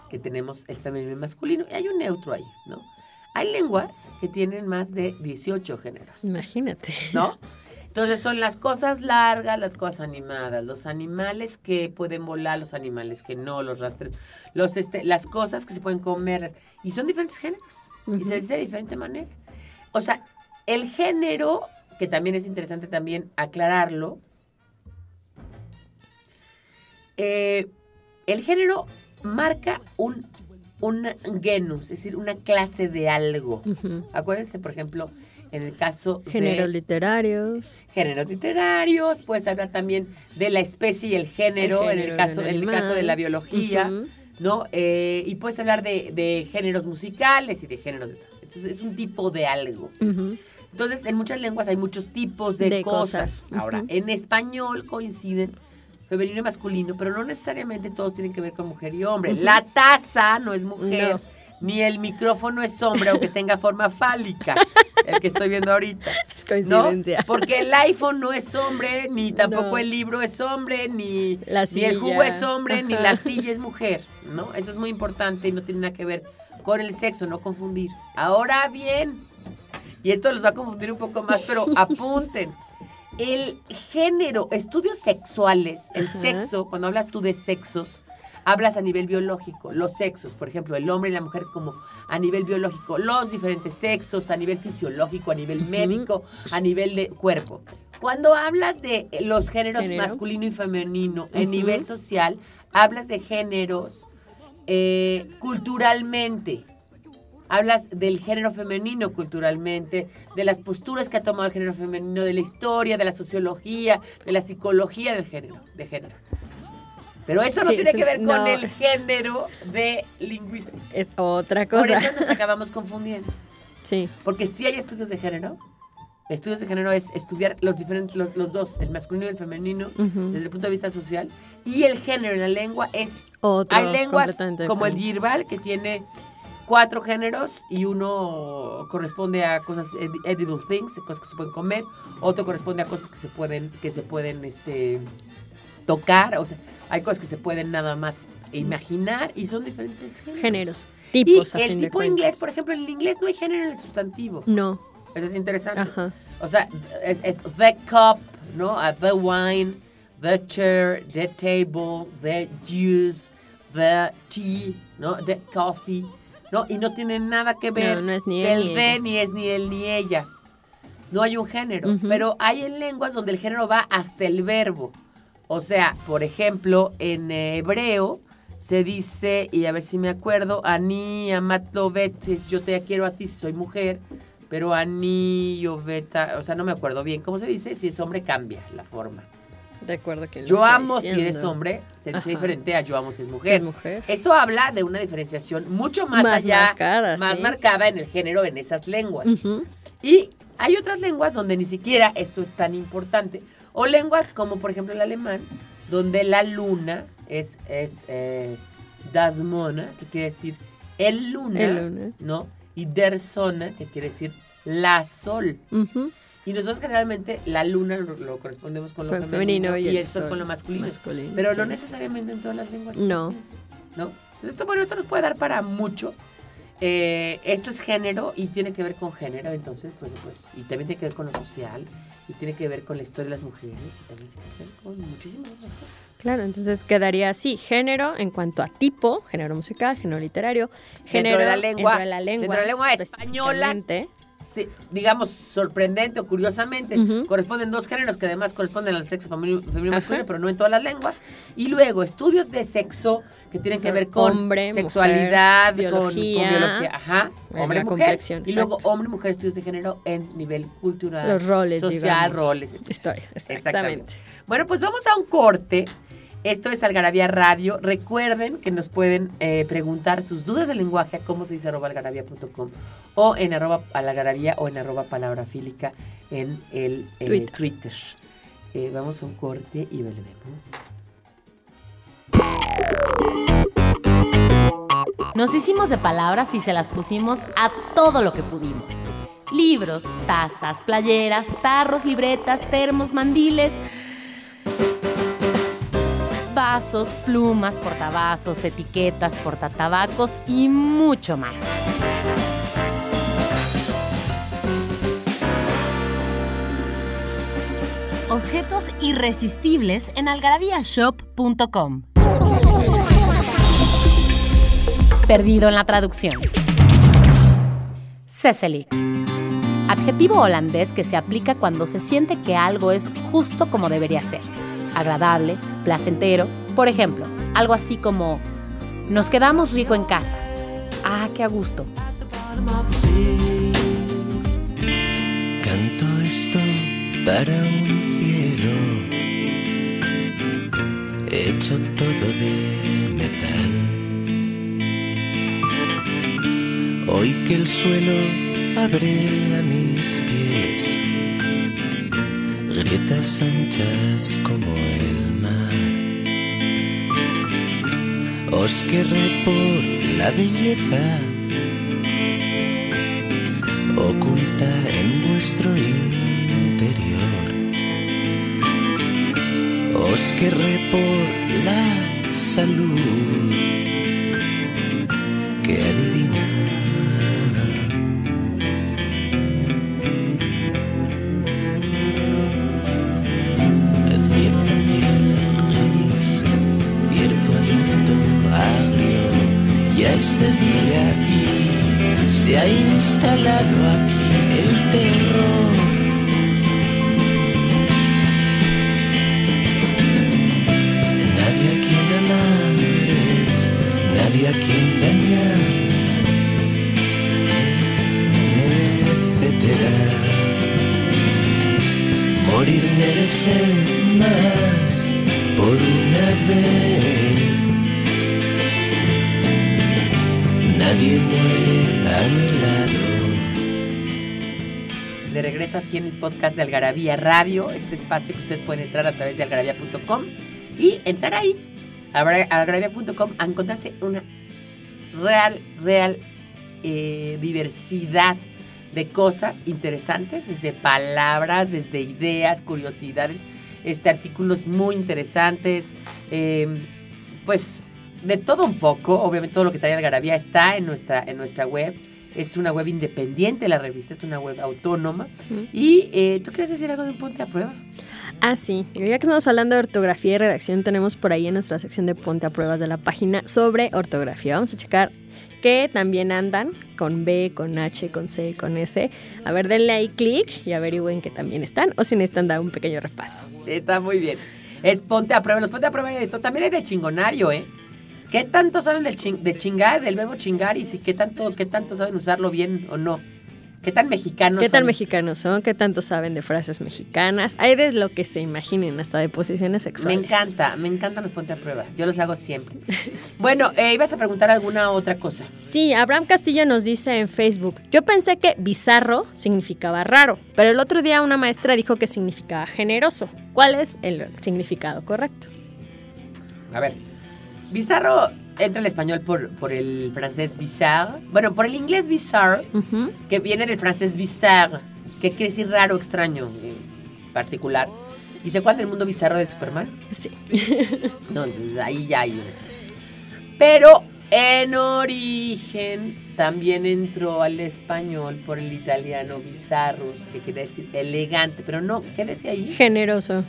que tenemos el femenino y el masculino, y hay un neutro ahí, ¿no? Hay lenguas que tienen más de 18 géneros. Imagínate. ¿no? Entonces son las cosas largas, las cosas animadas, los animales que pueden volar, los animales que no, los rastros, los este, las cosas que se pueden comer y son diferentes géneros y se dice de diferente manera. O sea, el género que también es interesante también aclararlo. eh, el género marca un un genus, es decir, una clase de algo. Ujú. Acuérdense, por ejemplo, en el caso Géneros de literarios. géneros literarios, puedes hablar también de la especie y el género, El en el caso, en el caso de la biología. ¿no? Eh, y puedes hablar de, de géneros musicales y de géneros de Entonces es un tipo de algo. Entonces, en muchas lenguas hay muchos tipos de, De cosas. cosas. Ahora, Ujú. en español coinciden femenino y masculino, pero no necesariamente todos tienen que ver con mujer y hombre. La taza no es mujer, No. Ni el micrófono es hombre, aunque tenga forma fálica, el que estoy viendo ahorita. Es ¿no? coincidencia. Porque el iPhone no es hombre, ni tampoco No. el libro es hombre, ni, La ni el jugo es hombre, ni la silla es mujer, ¿no? Eso es muy importante y no tiene nada que ver con el sexo, no confundir. Ahora bien, y esto los va a confundir un poco más, pero apunten. El género, estudios sexuales, el Ajá. sexo, cuando hablas tú de sexos, hablas a nivel biológico, los sexos, por ejemplo, el hombre y la mujer como a nivel biológico, los diferentes sexos, a nivel fisiológico, a nivel médico, a nivel de cuerpo. Cuando hablas de los géneros Género. masculino y femenino en Ujú. nivel social, hablas de géneros eh, culturalmente. Hablas del género femenino culturalmente, de las posturas que ha tomado el género femenino, de la historia, de la sociología, de la psicología del género, de género. Pero eso no Sí, tiene que ver con el género de lingüística. Es otra Por cosa. eso nos acabamos confundiendo. Sí. Porque sí hay estudios de género. Estudios de género es estudiar los diferentes, los, los dos, el masculino y el femenino, desde el punto de vista social. Y el género en la lengua es Otro hay lenguas como el. Girbal que tiene cuatro géneros y uno corresponde a cosas ed- edible things, cosas que se pueden comer, otro corresponde a cosas que se pueden que se pueden este tocar, o sea, hay cosas que se pueden nada más imaginar y son diferentes géneros. Géneros. Tipos, y a el fin de tipo inglés, por ejemplo, en el inglés no hay género en el sustantivo. No. Eso es interesante. Ajá. O sea, es, es the cup, ¿no? The wine, the chair, the table, the juice, the tea, ¿no? The coffee, ¿no? Y no tiene nada que ver No, no es ni el de, ella. ni es ni él ni ella. No hay un género, pero hay en lenguas donde el género va hasta el verbo. O sea, por ejemplo, en hebreo se dice, y a ver si me acuerdo, Ani amatlovet, yo te quiero a ti si soy mujer, pero Ani yoveta, o sea, no me acuerdo bien cómo se dice, si es hombre cambia la forma. De acuerdo que Yo amo si eres hombre, se dice Ajá. diferente a yo amo si es mujer. es mujer. Eso habla de una diferenciación mucho más, Más allá, marcada, más sí. marcada en el género en esas lenguas. Ujú. Y hay otras lenguas donde ni siquiera eso es tan importante. O lenguas como por ejemplo el alemán, donde la luna es, es eh, das Mona, que quiere decir el luna, El luna. ¿no? Y der Sonne, que quiere decir la sol. Ujú. Y nosotros generalmente la luna lo, lo correspondemos con lo Con femenino, femenino y y, el sol con lo masculino. masculino, Pero no necesariamente en todas las lenguas. No. ¿no? Entonces, esto, bueno, esto nos puede dar para mucho. Eh, esto es género y tiene que ver con género, entonces, bueno, pues, y también tiene que ver con lo social, y tiene que ver con la historia de las mujeres, y también tiene que ver con muchísimas otras cosas. Claro, entonces quedaría así, género en cuanto a tipo, género musical, género literario, género de la lengua- dentro de la lengua, dentro de la lengua española. Sí, digamos, sorprendente o curiosamente, corresponden dos géneros que además corresponden al sexo femenino, femenino masculino, pero no en todas las lenguas. Y luego estudios de sexo que tienen O que ver con hombre, sexualidad, mujer, con- con, biología, biología, ajá, hombre, mujer. Y luego hombre, mujer, estudios de género en nivel cultural, Los roles, social, digamos. roles, etc. Historia, exactamente. Bueno, pues vamos a un corte. Esto es Algarabía Radio. Recuerden que nos pueden eh, preguntar sus dudas de lenguaje a cómo se dice arroba algarabía.com o en arroba algarabía o en arroba palabrafílica en el eh, Twitter. Twitter. Eh, vamos a un corte y volvemos. Nos hicimos de palabras y se las pusimos a todo lo que pudimos. Libros, tazas, playeras, tarros, libretas, termos, mandiles, vasos, plumas, portavasos, etiquetas, portatabacos y mucho más. Objetos irresistibles en algarabíashop.com. Perdido en la traducción. Cecelix. Adjetivo holandés que se aplica cuando se siente que algo es justo como debería ser. Agradable, placentero. Por ejemplo, algo así como nos quedamos rico en casa. Ah, qué a gusto. Canto esto para un cielo hecho todo de metal. Hoy que el suelo abre a mis pies grietas anchas como el mar. Os querré por la belleza oculta en vuestro interior. Os querré por la salud que adivina. De día y se ha instalado aquí el terror. Nadie a quien amar es, nadie a quien dañar, etcétera. Morir merece más por una vez. De regreso aquí en el podcast de Algarabía Radio, este espacio que ustedes pueden entrar a través de algarabía.com y entrar ahí, a algarabía.com, a encontrarse una real, real eh, diversidad de cosas interesantes, desde palabras, desde ideas, curiosidades, este, artículos muy interesantes, eh, pues de todo un poco, obviamente todo lo que trae Algarabía está en nuestra, en nuestra web. Es una web independiente, la revista es una web autónoma. Y eh, tú quieres decir algo de un ponte a prueba. Ah, sí. Ya que estamos hablando de ortografía y redacción, tenemos por ahí en nuestra sección de Ponte a Pruebas de la página sobre ortografía. Vamos a checar que también andan con B, con H, con C, con S. A ver, denle ahí clic y averigüen que también están o si necesitan dar un pequeño repaso. Está muy bien. Es ponte a prueba. Los ponte a prueba de todo. También hay de chingonario, ¿eh? ¿Qué tanto saben del ching- de chingar, del verbo chingar? Y si qué tanto, qué tanto saben usarlo bien o no. ¿Qué tan mexicanos ¿Qué tan son? mexicanos son? ¿Qué tanto saben de frases mexicanas? Hay de lo que se imaginen, hasta de posiciones Me sexuales. encanta, me encantan los ponte a prueba. Yo los hago siempre. Bueno, eh, ibas a preguntar alguna otra cosa. Sí, Abraham Castillo nos dice en Facebook, yo pensé que bizarro significaba raro, pero el otro día una maestra dijo que significaba generoso. ¿Cuál es el significado correcto? A ver, bizarro entra al español por, por el francés bizarre. Bueno, por el inglés bizarre, que viene del francés bizarre, que quiere decir raro, extraño, eh, particular. ¿Y se acuerdan del mundo bizarro de Superman? Sí. No, entonces ahí ya hay historia. Pero en origen también entró al español por el italiano bizarrus, que quiere decir elegante, pero no, ¿qué decía ahí? Generoso.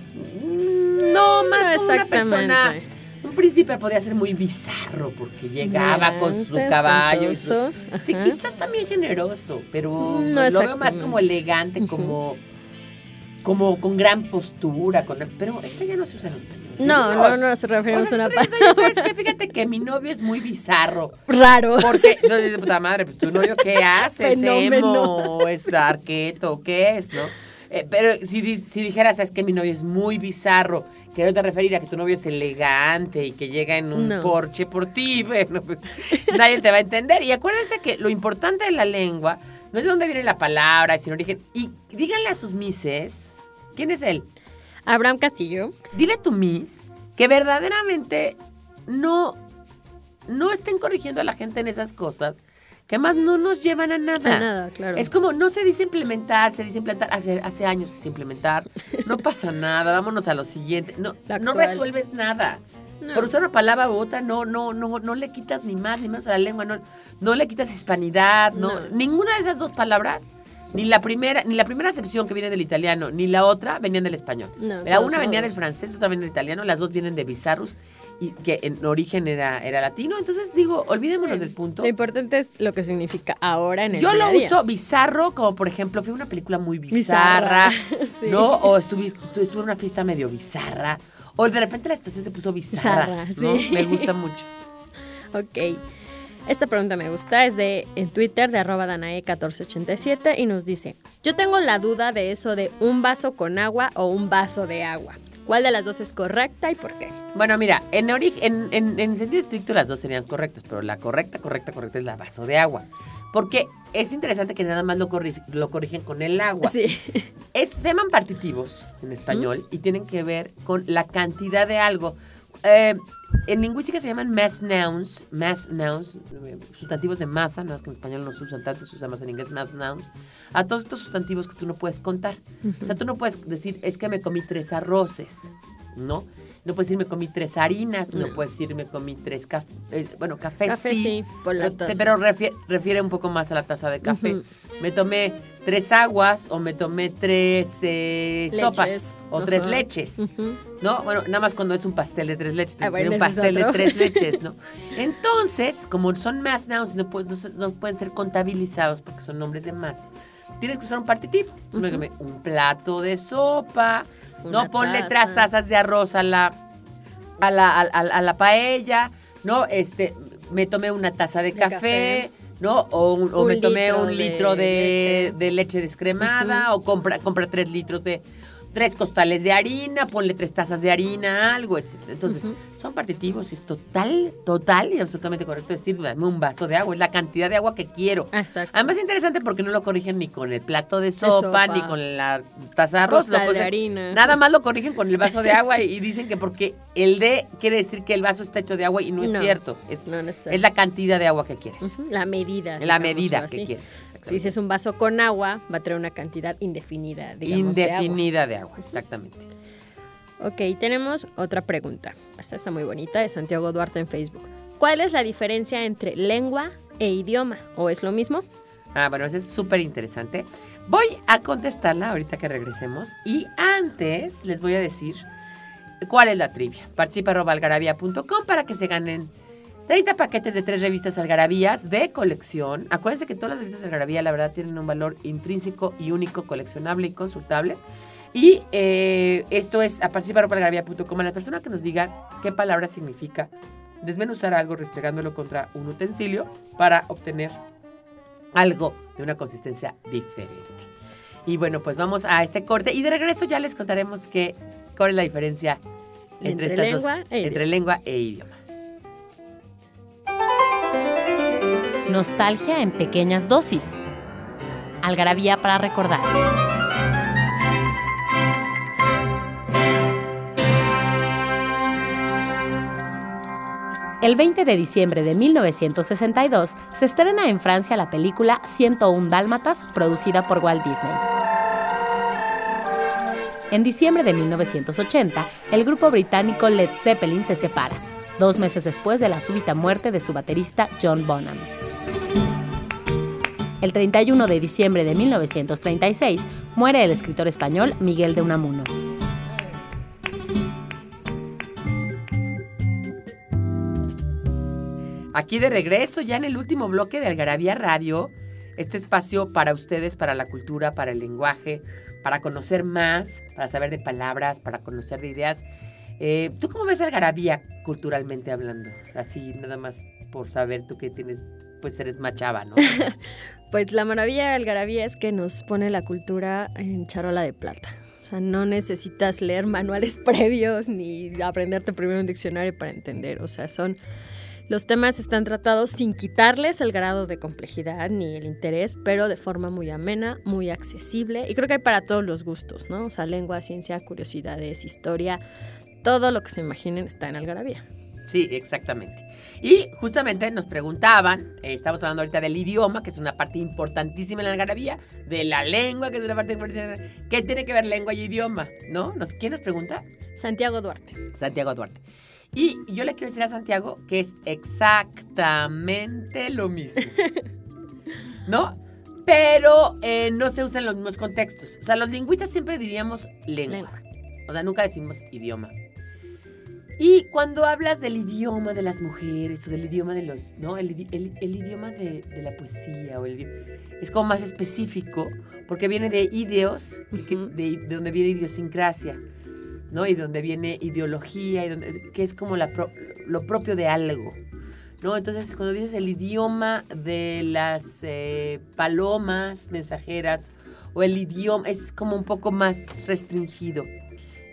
Mm, No, más No como una persona. Príncipe podía ser muy bizarro porque llegaba con su caballo. y su- Sí, quizás también generoso, pero No lo veo más como elegante, como, como con gran postura. Con, pero esa ya no se usa en español. No, no, no nos O referimos sea, a una palabra. "Oye, ¿sabes qué? Fíjate que mi novio es muy bizarro. Raro. Porque, no, dice, puta madre, pues tu novio, ¿qué hace? ¿Es Fenómeno. emo? ¿Es arqueto? ¿Qué es, no? Eh, pero si, si dijeras, es que mi novio es muy bizarro, que te referir a que tu novio es elegante y que llega en un No. porche por ti, bueno, pues nadie te va a entender. Y acuérdense que lo importante de la lengua no es de dónde viene la palabra, sino origen. Y díganle a sus mises, ¿quién es él? Abraham Castillo. dile a tu Miss que verdaderamente no, no estén corrigiendo a la gente en esas cosas que más no nos llevan a nada. A nada, claro. Es como, no se dice implementar, se dice implantar. Hace, hace años que se implementar. No pasa nada, vámonos a lo siguiente. No, no resuelves nada. No. Por usar una palabra u otra, no, no, no, no le quitas ni más ni menos a la lengua, no, no le quitas hispanidad, no. No. Ninguna de esas dos palabras, ni la primera, ni la primera acepción que viene del italiano, ni la otra venían del español. No, la una venía del francés, la otra venía del italiano, las dos vienen de bizarrus, y que en origen era, era latino. Entonces digo, olvidémonos Sí. del punto. Lo importante es lo que significa ahora en el Yo día lo día. uso bizarro, como por ejemplo, fui a una película muy bizarra, Bizarra, sí. ¿no? O estuviste, tú- estuve en una fiesta medio bizarra. O de repente la estación se puso bizarra. Bizarra, ¿no? sí. Me gusta mucho. Ok. Esta pregunta me gusta, es de en Twitter de arroba Danae1487 y nos dice, yo tengo la duda de eso de un vaso con agua o un vaso de agua. ¿Cuál de las dos es correcta y por qué? Bueno, mira, en, ori- en, en, en sentido estricto las dos serían correctas, pero la correcta, correcta, correcta es la vaso de agua. Porque es interesante que nada más lo, corri- lo corrigen con el agua. Sí. Es, se llaman partitivos en español y tienen que ver con la cantidad de algo. Eh, en lingüística se llaman mass nouns, mass nouns, eh, sustantivos de masa, nada más que en español no se usan tanto, se usa más en inglés mass nouns. A todos estos sustantivos que tú no puedes contar. O sea, tú no puedes decir, es que me comí tres arroces, ¿no? No puedes decir, me comí tres harinas, no, No. puedes decir, me comí tres cafés. bueno, café, Café sí, por la pero, taza. pero refiere, refiere un poco más a la taza de café. Ujú. Me tomé tres aguas o me tomé tres eh, sopas o tres Ajá. leches. ¿No? Bueno, nada más cuando es un pastel de tres leches, Ah, bueno, un pastel de tres leches, ¿no? Entonces, como son mass nouns, no, no no pueden ser contabilizados porque son nombres de masa, tienes que usar un partitivo. Un plato de sopa, Una no ponle tres tazas de arroz a la, a la, a, a- a la paella, ¿no? Este, me tomé una taza de, De café, café. ¿no? O, un- o Un me tomé litro un de litro de, leche. de leche descremada, o compra, compra tres litros de tres costales de harina, ponle tres tazas de harina, algo, etcétera. Entonces, son partitivos y es total, total y absolutamente correcto decir, dame un vaso de agua, es la cantidad de agua que quiero. Exacto. Además es interesante porque no lo corrigen ni con el plato de sopa, sopa. ni con la taza de arroz. Costal de harina. Nada más lo corrigen con el vaso de agua y, y dicen que porque el de quiere decir que el vaso está hecho de agua y no es No. cierto. Es, No es la cantidad de agua que quieres. La medida. La medida que quieres. Si dices un vaso con agua, va a traer una cantidad indefinida, digamos, de agua. Indefinida de agua, exactamente. Ok, tenemos otra pregunta. Esta está muy bonita, de Santiago Duarte en Facebook. ¿Cuál es la diferencia entre lengua e idioma? ¿O es lo mismo? Ah, bueno, eso es súper interesante. Voy a contestarla ahorita que regresemos. Y antes les voy a decir cuál es la trivia. Participa algarabía.com para que se ganen 30 paquetes de tres revistas algarabías de colección. Acuérdense que todas las revistas algarabía, la verdad, tienen un valor intrínseco y único, coleccionable y consultable. Y eh, esto es a participar.algarabía.com. A la persona que nos diga qué palabra significa desmenuzar algo restregándolo contra un utensilio para obtener algo de una consistencia diferente. Y bueno, pues vamos a este corte y de regreso ya les contaremos qué, cuál es la diferencia entre, Entre estas lengua dos- e entre lengua e idioma. Nostalgia en pequeñas dosis. Algarabía para recordar. El 20 de diciembre de 1962 se estrena en Francia la película 101 Dálmatas, producida por Walt Disney. En diciembre de 1980, el grupo británico Led Zeppelin se separa, dos meses después de la súbita muerte de su baterista John Bonham. El 31 de diciembre de 1936 muere el escritor español Miguel de Unamuno. Aquí de regreso, ya en el último bloque de Algarabía Radio, este espacio para ustedes, para la cultura, para el lenguaje, para conocer más, para saber de palabras, para conocer de ideas. Eh, ¿Tú cómo ves Algarabía culturalmente hablando? Así nada más por saber tú que tienes, pues eres machava, ¿no? Pues la maravilla de Algarabía es que nos pone la cultura en charola de plata. O sea, no necesitas leer manuales previos ni aprenderte primero un diccionario para entender. O sea, son. Los temas están tratados sin quitarles el grado de complejidad ni el interés, pero de forma muy amena, muy accesible. Y creo que hay para todos los gustos, ¿no? O sea, lengua, ciencia, curiosidades, historia. Todo lo que se imaginen está en Algarabía. Sí, exactamente. Y justamente nos preguntaban, eh, estamos hablando ahorita del idioma, que es una parte importantísima en la algarabía, de la lengua, que es una parte importantísima. ¿Qué tiene que ver lengua y idioma? ¿No? ¿Quién nos pregunta? Santiago Duarte. Santiago Duarte. Y yo le quiero decir a Santiago que es exactamente lo mismo. ¿No? Pero eh, no se usa en los mismos contextos. O sea, los lingüistas siempre diríamos lengua. Lengua. O sea, nunca decimos idioma. Y cuando hablas del idioma de las mujeres o del idioma de los, ¿no? El, el- el idioma de, de la poesía o el es como más específico porque viene de ideos, que- Ujú. de, de donde viene idiosincrasia, ¿no? Y donde viene ideología, y que es como lo propio de algo, ¿no? Entonces, cuando dices el idioma de las eh, palomas mensajeras o el idioma, es como un poco más restringido.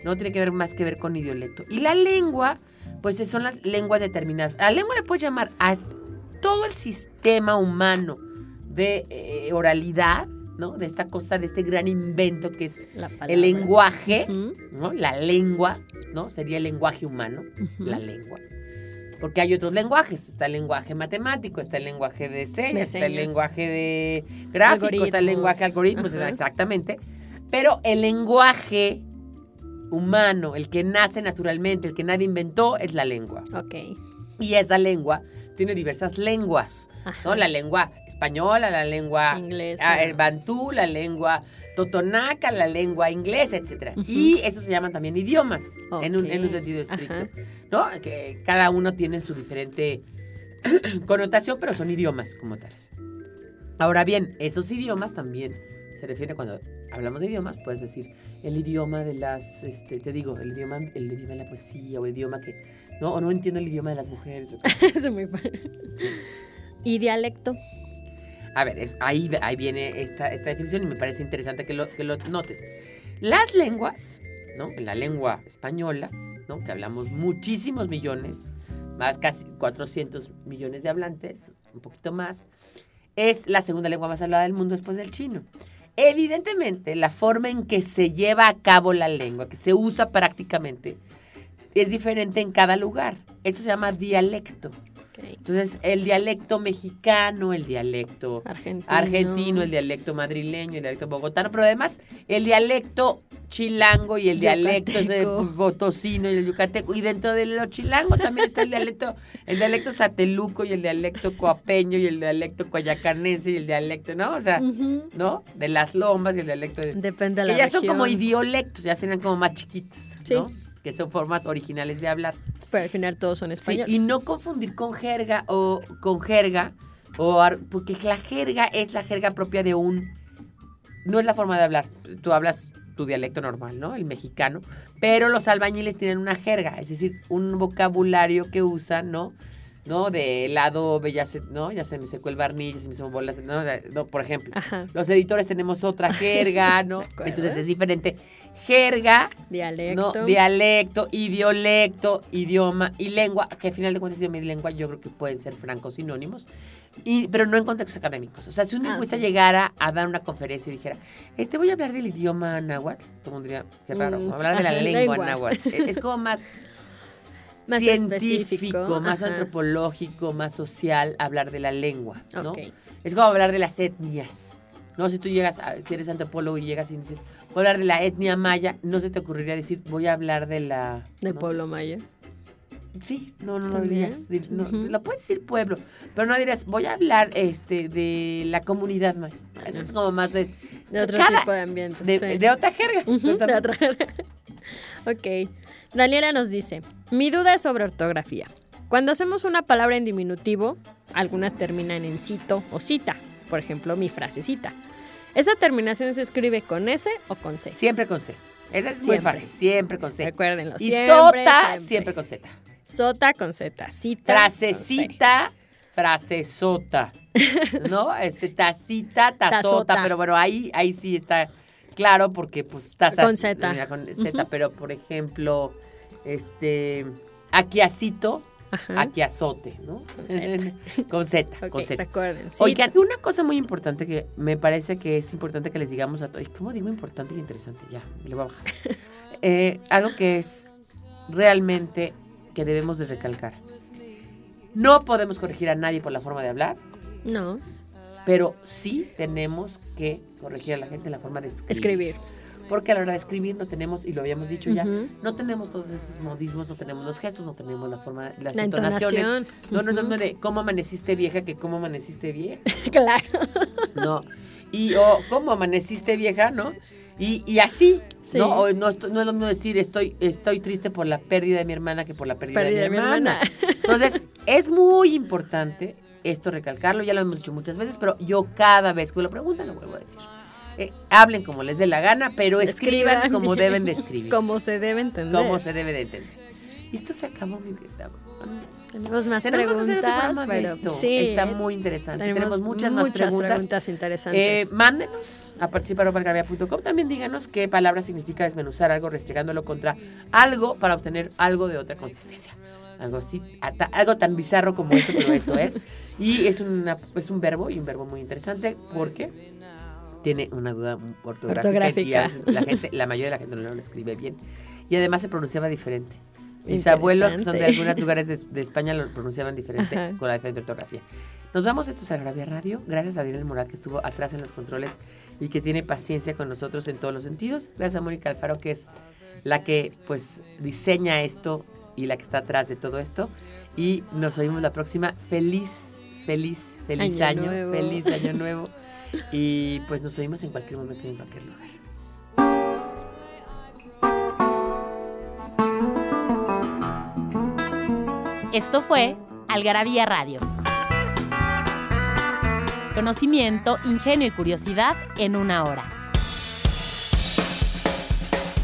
No tiene que ver más que ver con idiolecto. Y la lengua, pues son las lenguas determinadas. La lengua le puedes llamar a todo el sistema humano de eh, oralidad, ¿no? De esta cosa, de este gran invento que es La el lenguaje, ¿no? La lengua, ¿no? Sería el lenguaje humano, la lengua. Porque hay otros lenguajes. Está el lenguaje matemático, está el lenguaje de señas, está el lenguaje de gráfico, está el Algoritmos. lenguaje algoritmos, Ajá. exactamente. Pero el lenguaje humano, el que nace naturalmente, el que nadie inventó, es la lengua. Ok. Y esa lengua tiene diversas lenguas, ¿no? La lengua española, la lengua Inglesa. ah, el bantú, la lengua totonaca, la lengua inglesa, etc. Ujú. Y eso se llaman también idiomas, en, un, en un Ok. sentido estricto, Ajá. ¿no? Que cada uno tiene su diferente connotación, pero son idiomas como tales. Ahora bien, esos idiomas también se refiere cuando hablamos de idiomas, puedes decir el idioma de las, este, te digo, el idioma, el idioma de la poesía o el idioma que, no, o no entiendo el idioma de las mujeres. Es muy padre. Y dialecto. A ver, es- ahí, ahí viene esta, esta definición y me parece interesante que lo, que lo notes. Las lenguas, ¿no? La lengua española, ¿no? Que hablamos muchísimos millones, más casi 400 millones de hablantes, un poquito más, es la segunda lengua más hablada del mundo después del chino. Evidentemente, la forma en que se lleva a cabo la lengua, que se usa prácticamente, es diferente en cada lugar. Esto se llama dialecto. Entonces, el dialecto mexicano, el dialecto Argentino. argentino, el dialecto madrileño, el dialecto bogotano, pero además el dialecto chilango y el dialecto de botocino y el yucateco. Y dentro de lo chilango también está el dialecto, el dialecto sateluco y el dialecto coapeño y el dialecto coyacanense y el dialecto, ¿no? O sea. ¿no? De las lomas y el dialecto de... Depende de que la ya son como idiolectos, ya serán como más chiquitos, ¿no? Sí. Que son formas originales de hablar. Pero al final todos son Sí, españoles. y no confundir con jerga o con jerga, o porque la jerga es la jerga propia de un... No es la forma de hablar. Tú hablas tu dialecto normal, ¿no? El mexicano. Pero los albañiles tienen una jerga, es decir, un vocabulario que usan, ¿no? ¿No? De helado, ya se, ¿no? Ya se me secó el barniz, ya se me hizo bolas, ¿no? no por ejemplo. Ajá. Los editores tenemos otra jerga, ¿no? Entonces es diferente. Jerga, Dialecto. ¿no? Dialecto, idiolecto, idioma y lengua, que al final de cuentas idioma y lengua yo creo que pueden ser francos sinónimos, y, pero no en contextos académicos. O sea, si un Ah, lingüista sí. llegara a dar una conferencia y dijera, este voy a hablar del idioma náhuatl, todo el mundo diría, qué raro, Mm, hablar de la lengua, lengua. náhuatl. Es, es como más Más científico, específico, más ajá. antropológico, más social hablar de la lengua, ¿no? Ok. Es como hablar de las etnias. No, si tú llegas, a- si eres antropólogo y llegas y dices, voy a hablar de la etnia maya, no se te ocurriría decir, voy a hablar de la... Del ¿no? pueblo maya. Sí, no, no, no dirías. dir- no, Ujú. Lo puedes decir pueblo, pero no dirías, voy a hablar este, de la comunidad maya. Eso es como más de... De otro cada- tipo de ambiente. de, sí. de otra jerga. Ujú, de justamente. otra. ok. Daniela nos dice, mi duda es sobre ortografía. Cuando hacemos una palabra en diminutivo, algunas terminan en cito o cita. Por ejemplo, mi frasecita. ¿Esa terminación se escribe con S o con C? Siempre con C. Esa es muy Siempre. fácil, siempre con C. Recuérdenlo. Y siempre, sota, siempre. siempre con Z. Sota con Z. Cita. Frasecita, frasesota. ¿No? Este, tacita, tazota. Tazota. Pero bueno, ahí, ahí sí está claro porque pues taza. Con Z. Con Z, pero por ejemplo, este, aquiacito, aquiazote, ¿no? Con Z. Con Z, Ok, con Z. recuerden. sí. Oigan, una cosa muy importante que me parece que es importante que les digamos a todos. ¿Cómo digo importante y interesante? Ya, le voy a bajar. Eh, algo que es realmente que debemos de recalcar. No podemos corregir a nadie por la forma de hablar, No, pero sí tenemos que corregir a la gente en la forma de escribir. escribir. Porque a la hora de escribir no tenemos, y lo habíamos dicho ya, no tenemos todos esos modismos, no tenemos los gestos, no tenemos la forma, las La entonaciones. entonación. No, no, no, Ujú. no, de cómo amaneciste vieja que cómo amaneciste vieja. claro. No. Y o cómo amaneciste vieja, ¿no? Y, y así, Sí. ¿no? O no, no es lo mismo decir estoy, estoy triste por la pérdida de mi hermana que por la pérdida, Pérdida de mi hermana. hermana. Entonces, es muy importante esto recalcarlo, ya lo hemos dicho muchas veces, pero yo cada vez que me lo preguntan lo vuelvo a decir. Eh, hablen como les dé la gana, pero escriban, Escriban como bien. deben de escribir. Como se debe entender. como se debe de entender. Esto se acabó, mi vida. Tenemos más Tenemos preguntas, pero esto. sí. Está muy interesante. Tenemos, muchas, más preguntas. Eh, interesantes. mándenos a participar.com. También díganos qué palabra significa desmenuzar algo, restregándolo contra algo para obtener algo de otra consistencia. Algo así, ata- algo tan bizarro como eso, pero eso es. Y es, una, es un verbo y un verbo muy interesante porque tiene una duda ortográfica, y Ortográfica. a veces la gente, la mayoría de la gente no lo escribe bien. Y además se pronunciaba diferente. Mis abuelos, que son de algunos lugares de, de España, lo pronunciaban diferente Ajá. con la diferente ortografía. Nos vamos, esto es Agravia Radio. Gracias a Daniel Moral, que estuvo atrás en los controles y que tiene paciencia con nosotros en todos los sentidos. Gracias a Mónica Alfaro, que es la que pues diseña esto y la que está atrás de todo esto. Y nos oímos la próxima. Feliz, feliz, feliz Año año, nuevo. feliz año nuevo. Y pues nos oímos en cualquier momento y en cualquier lugar. Esto fue Algarabía Radio. Conocimiento, ingenio y curiosidad en una hora.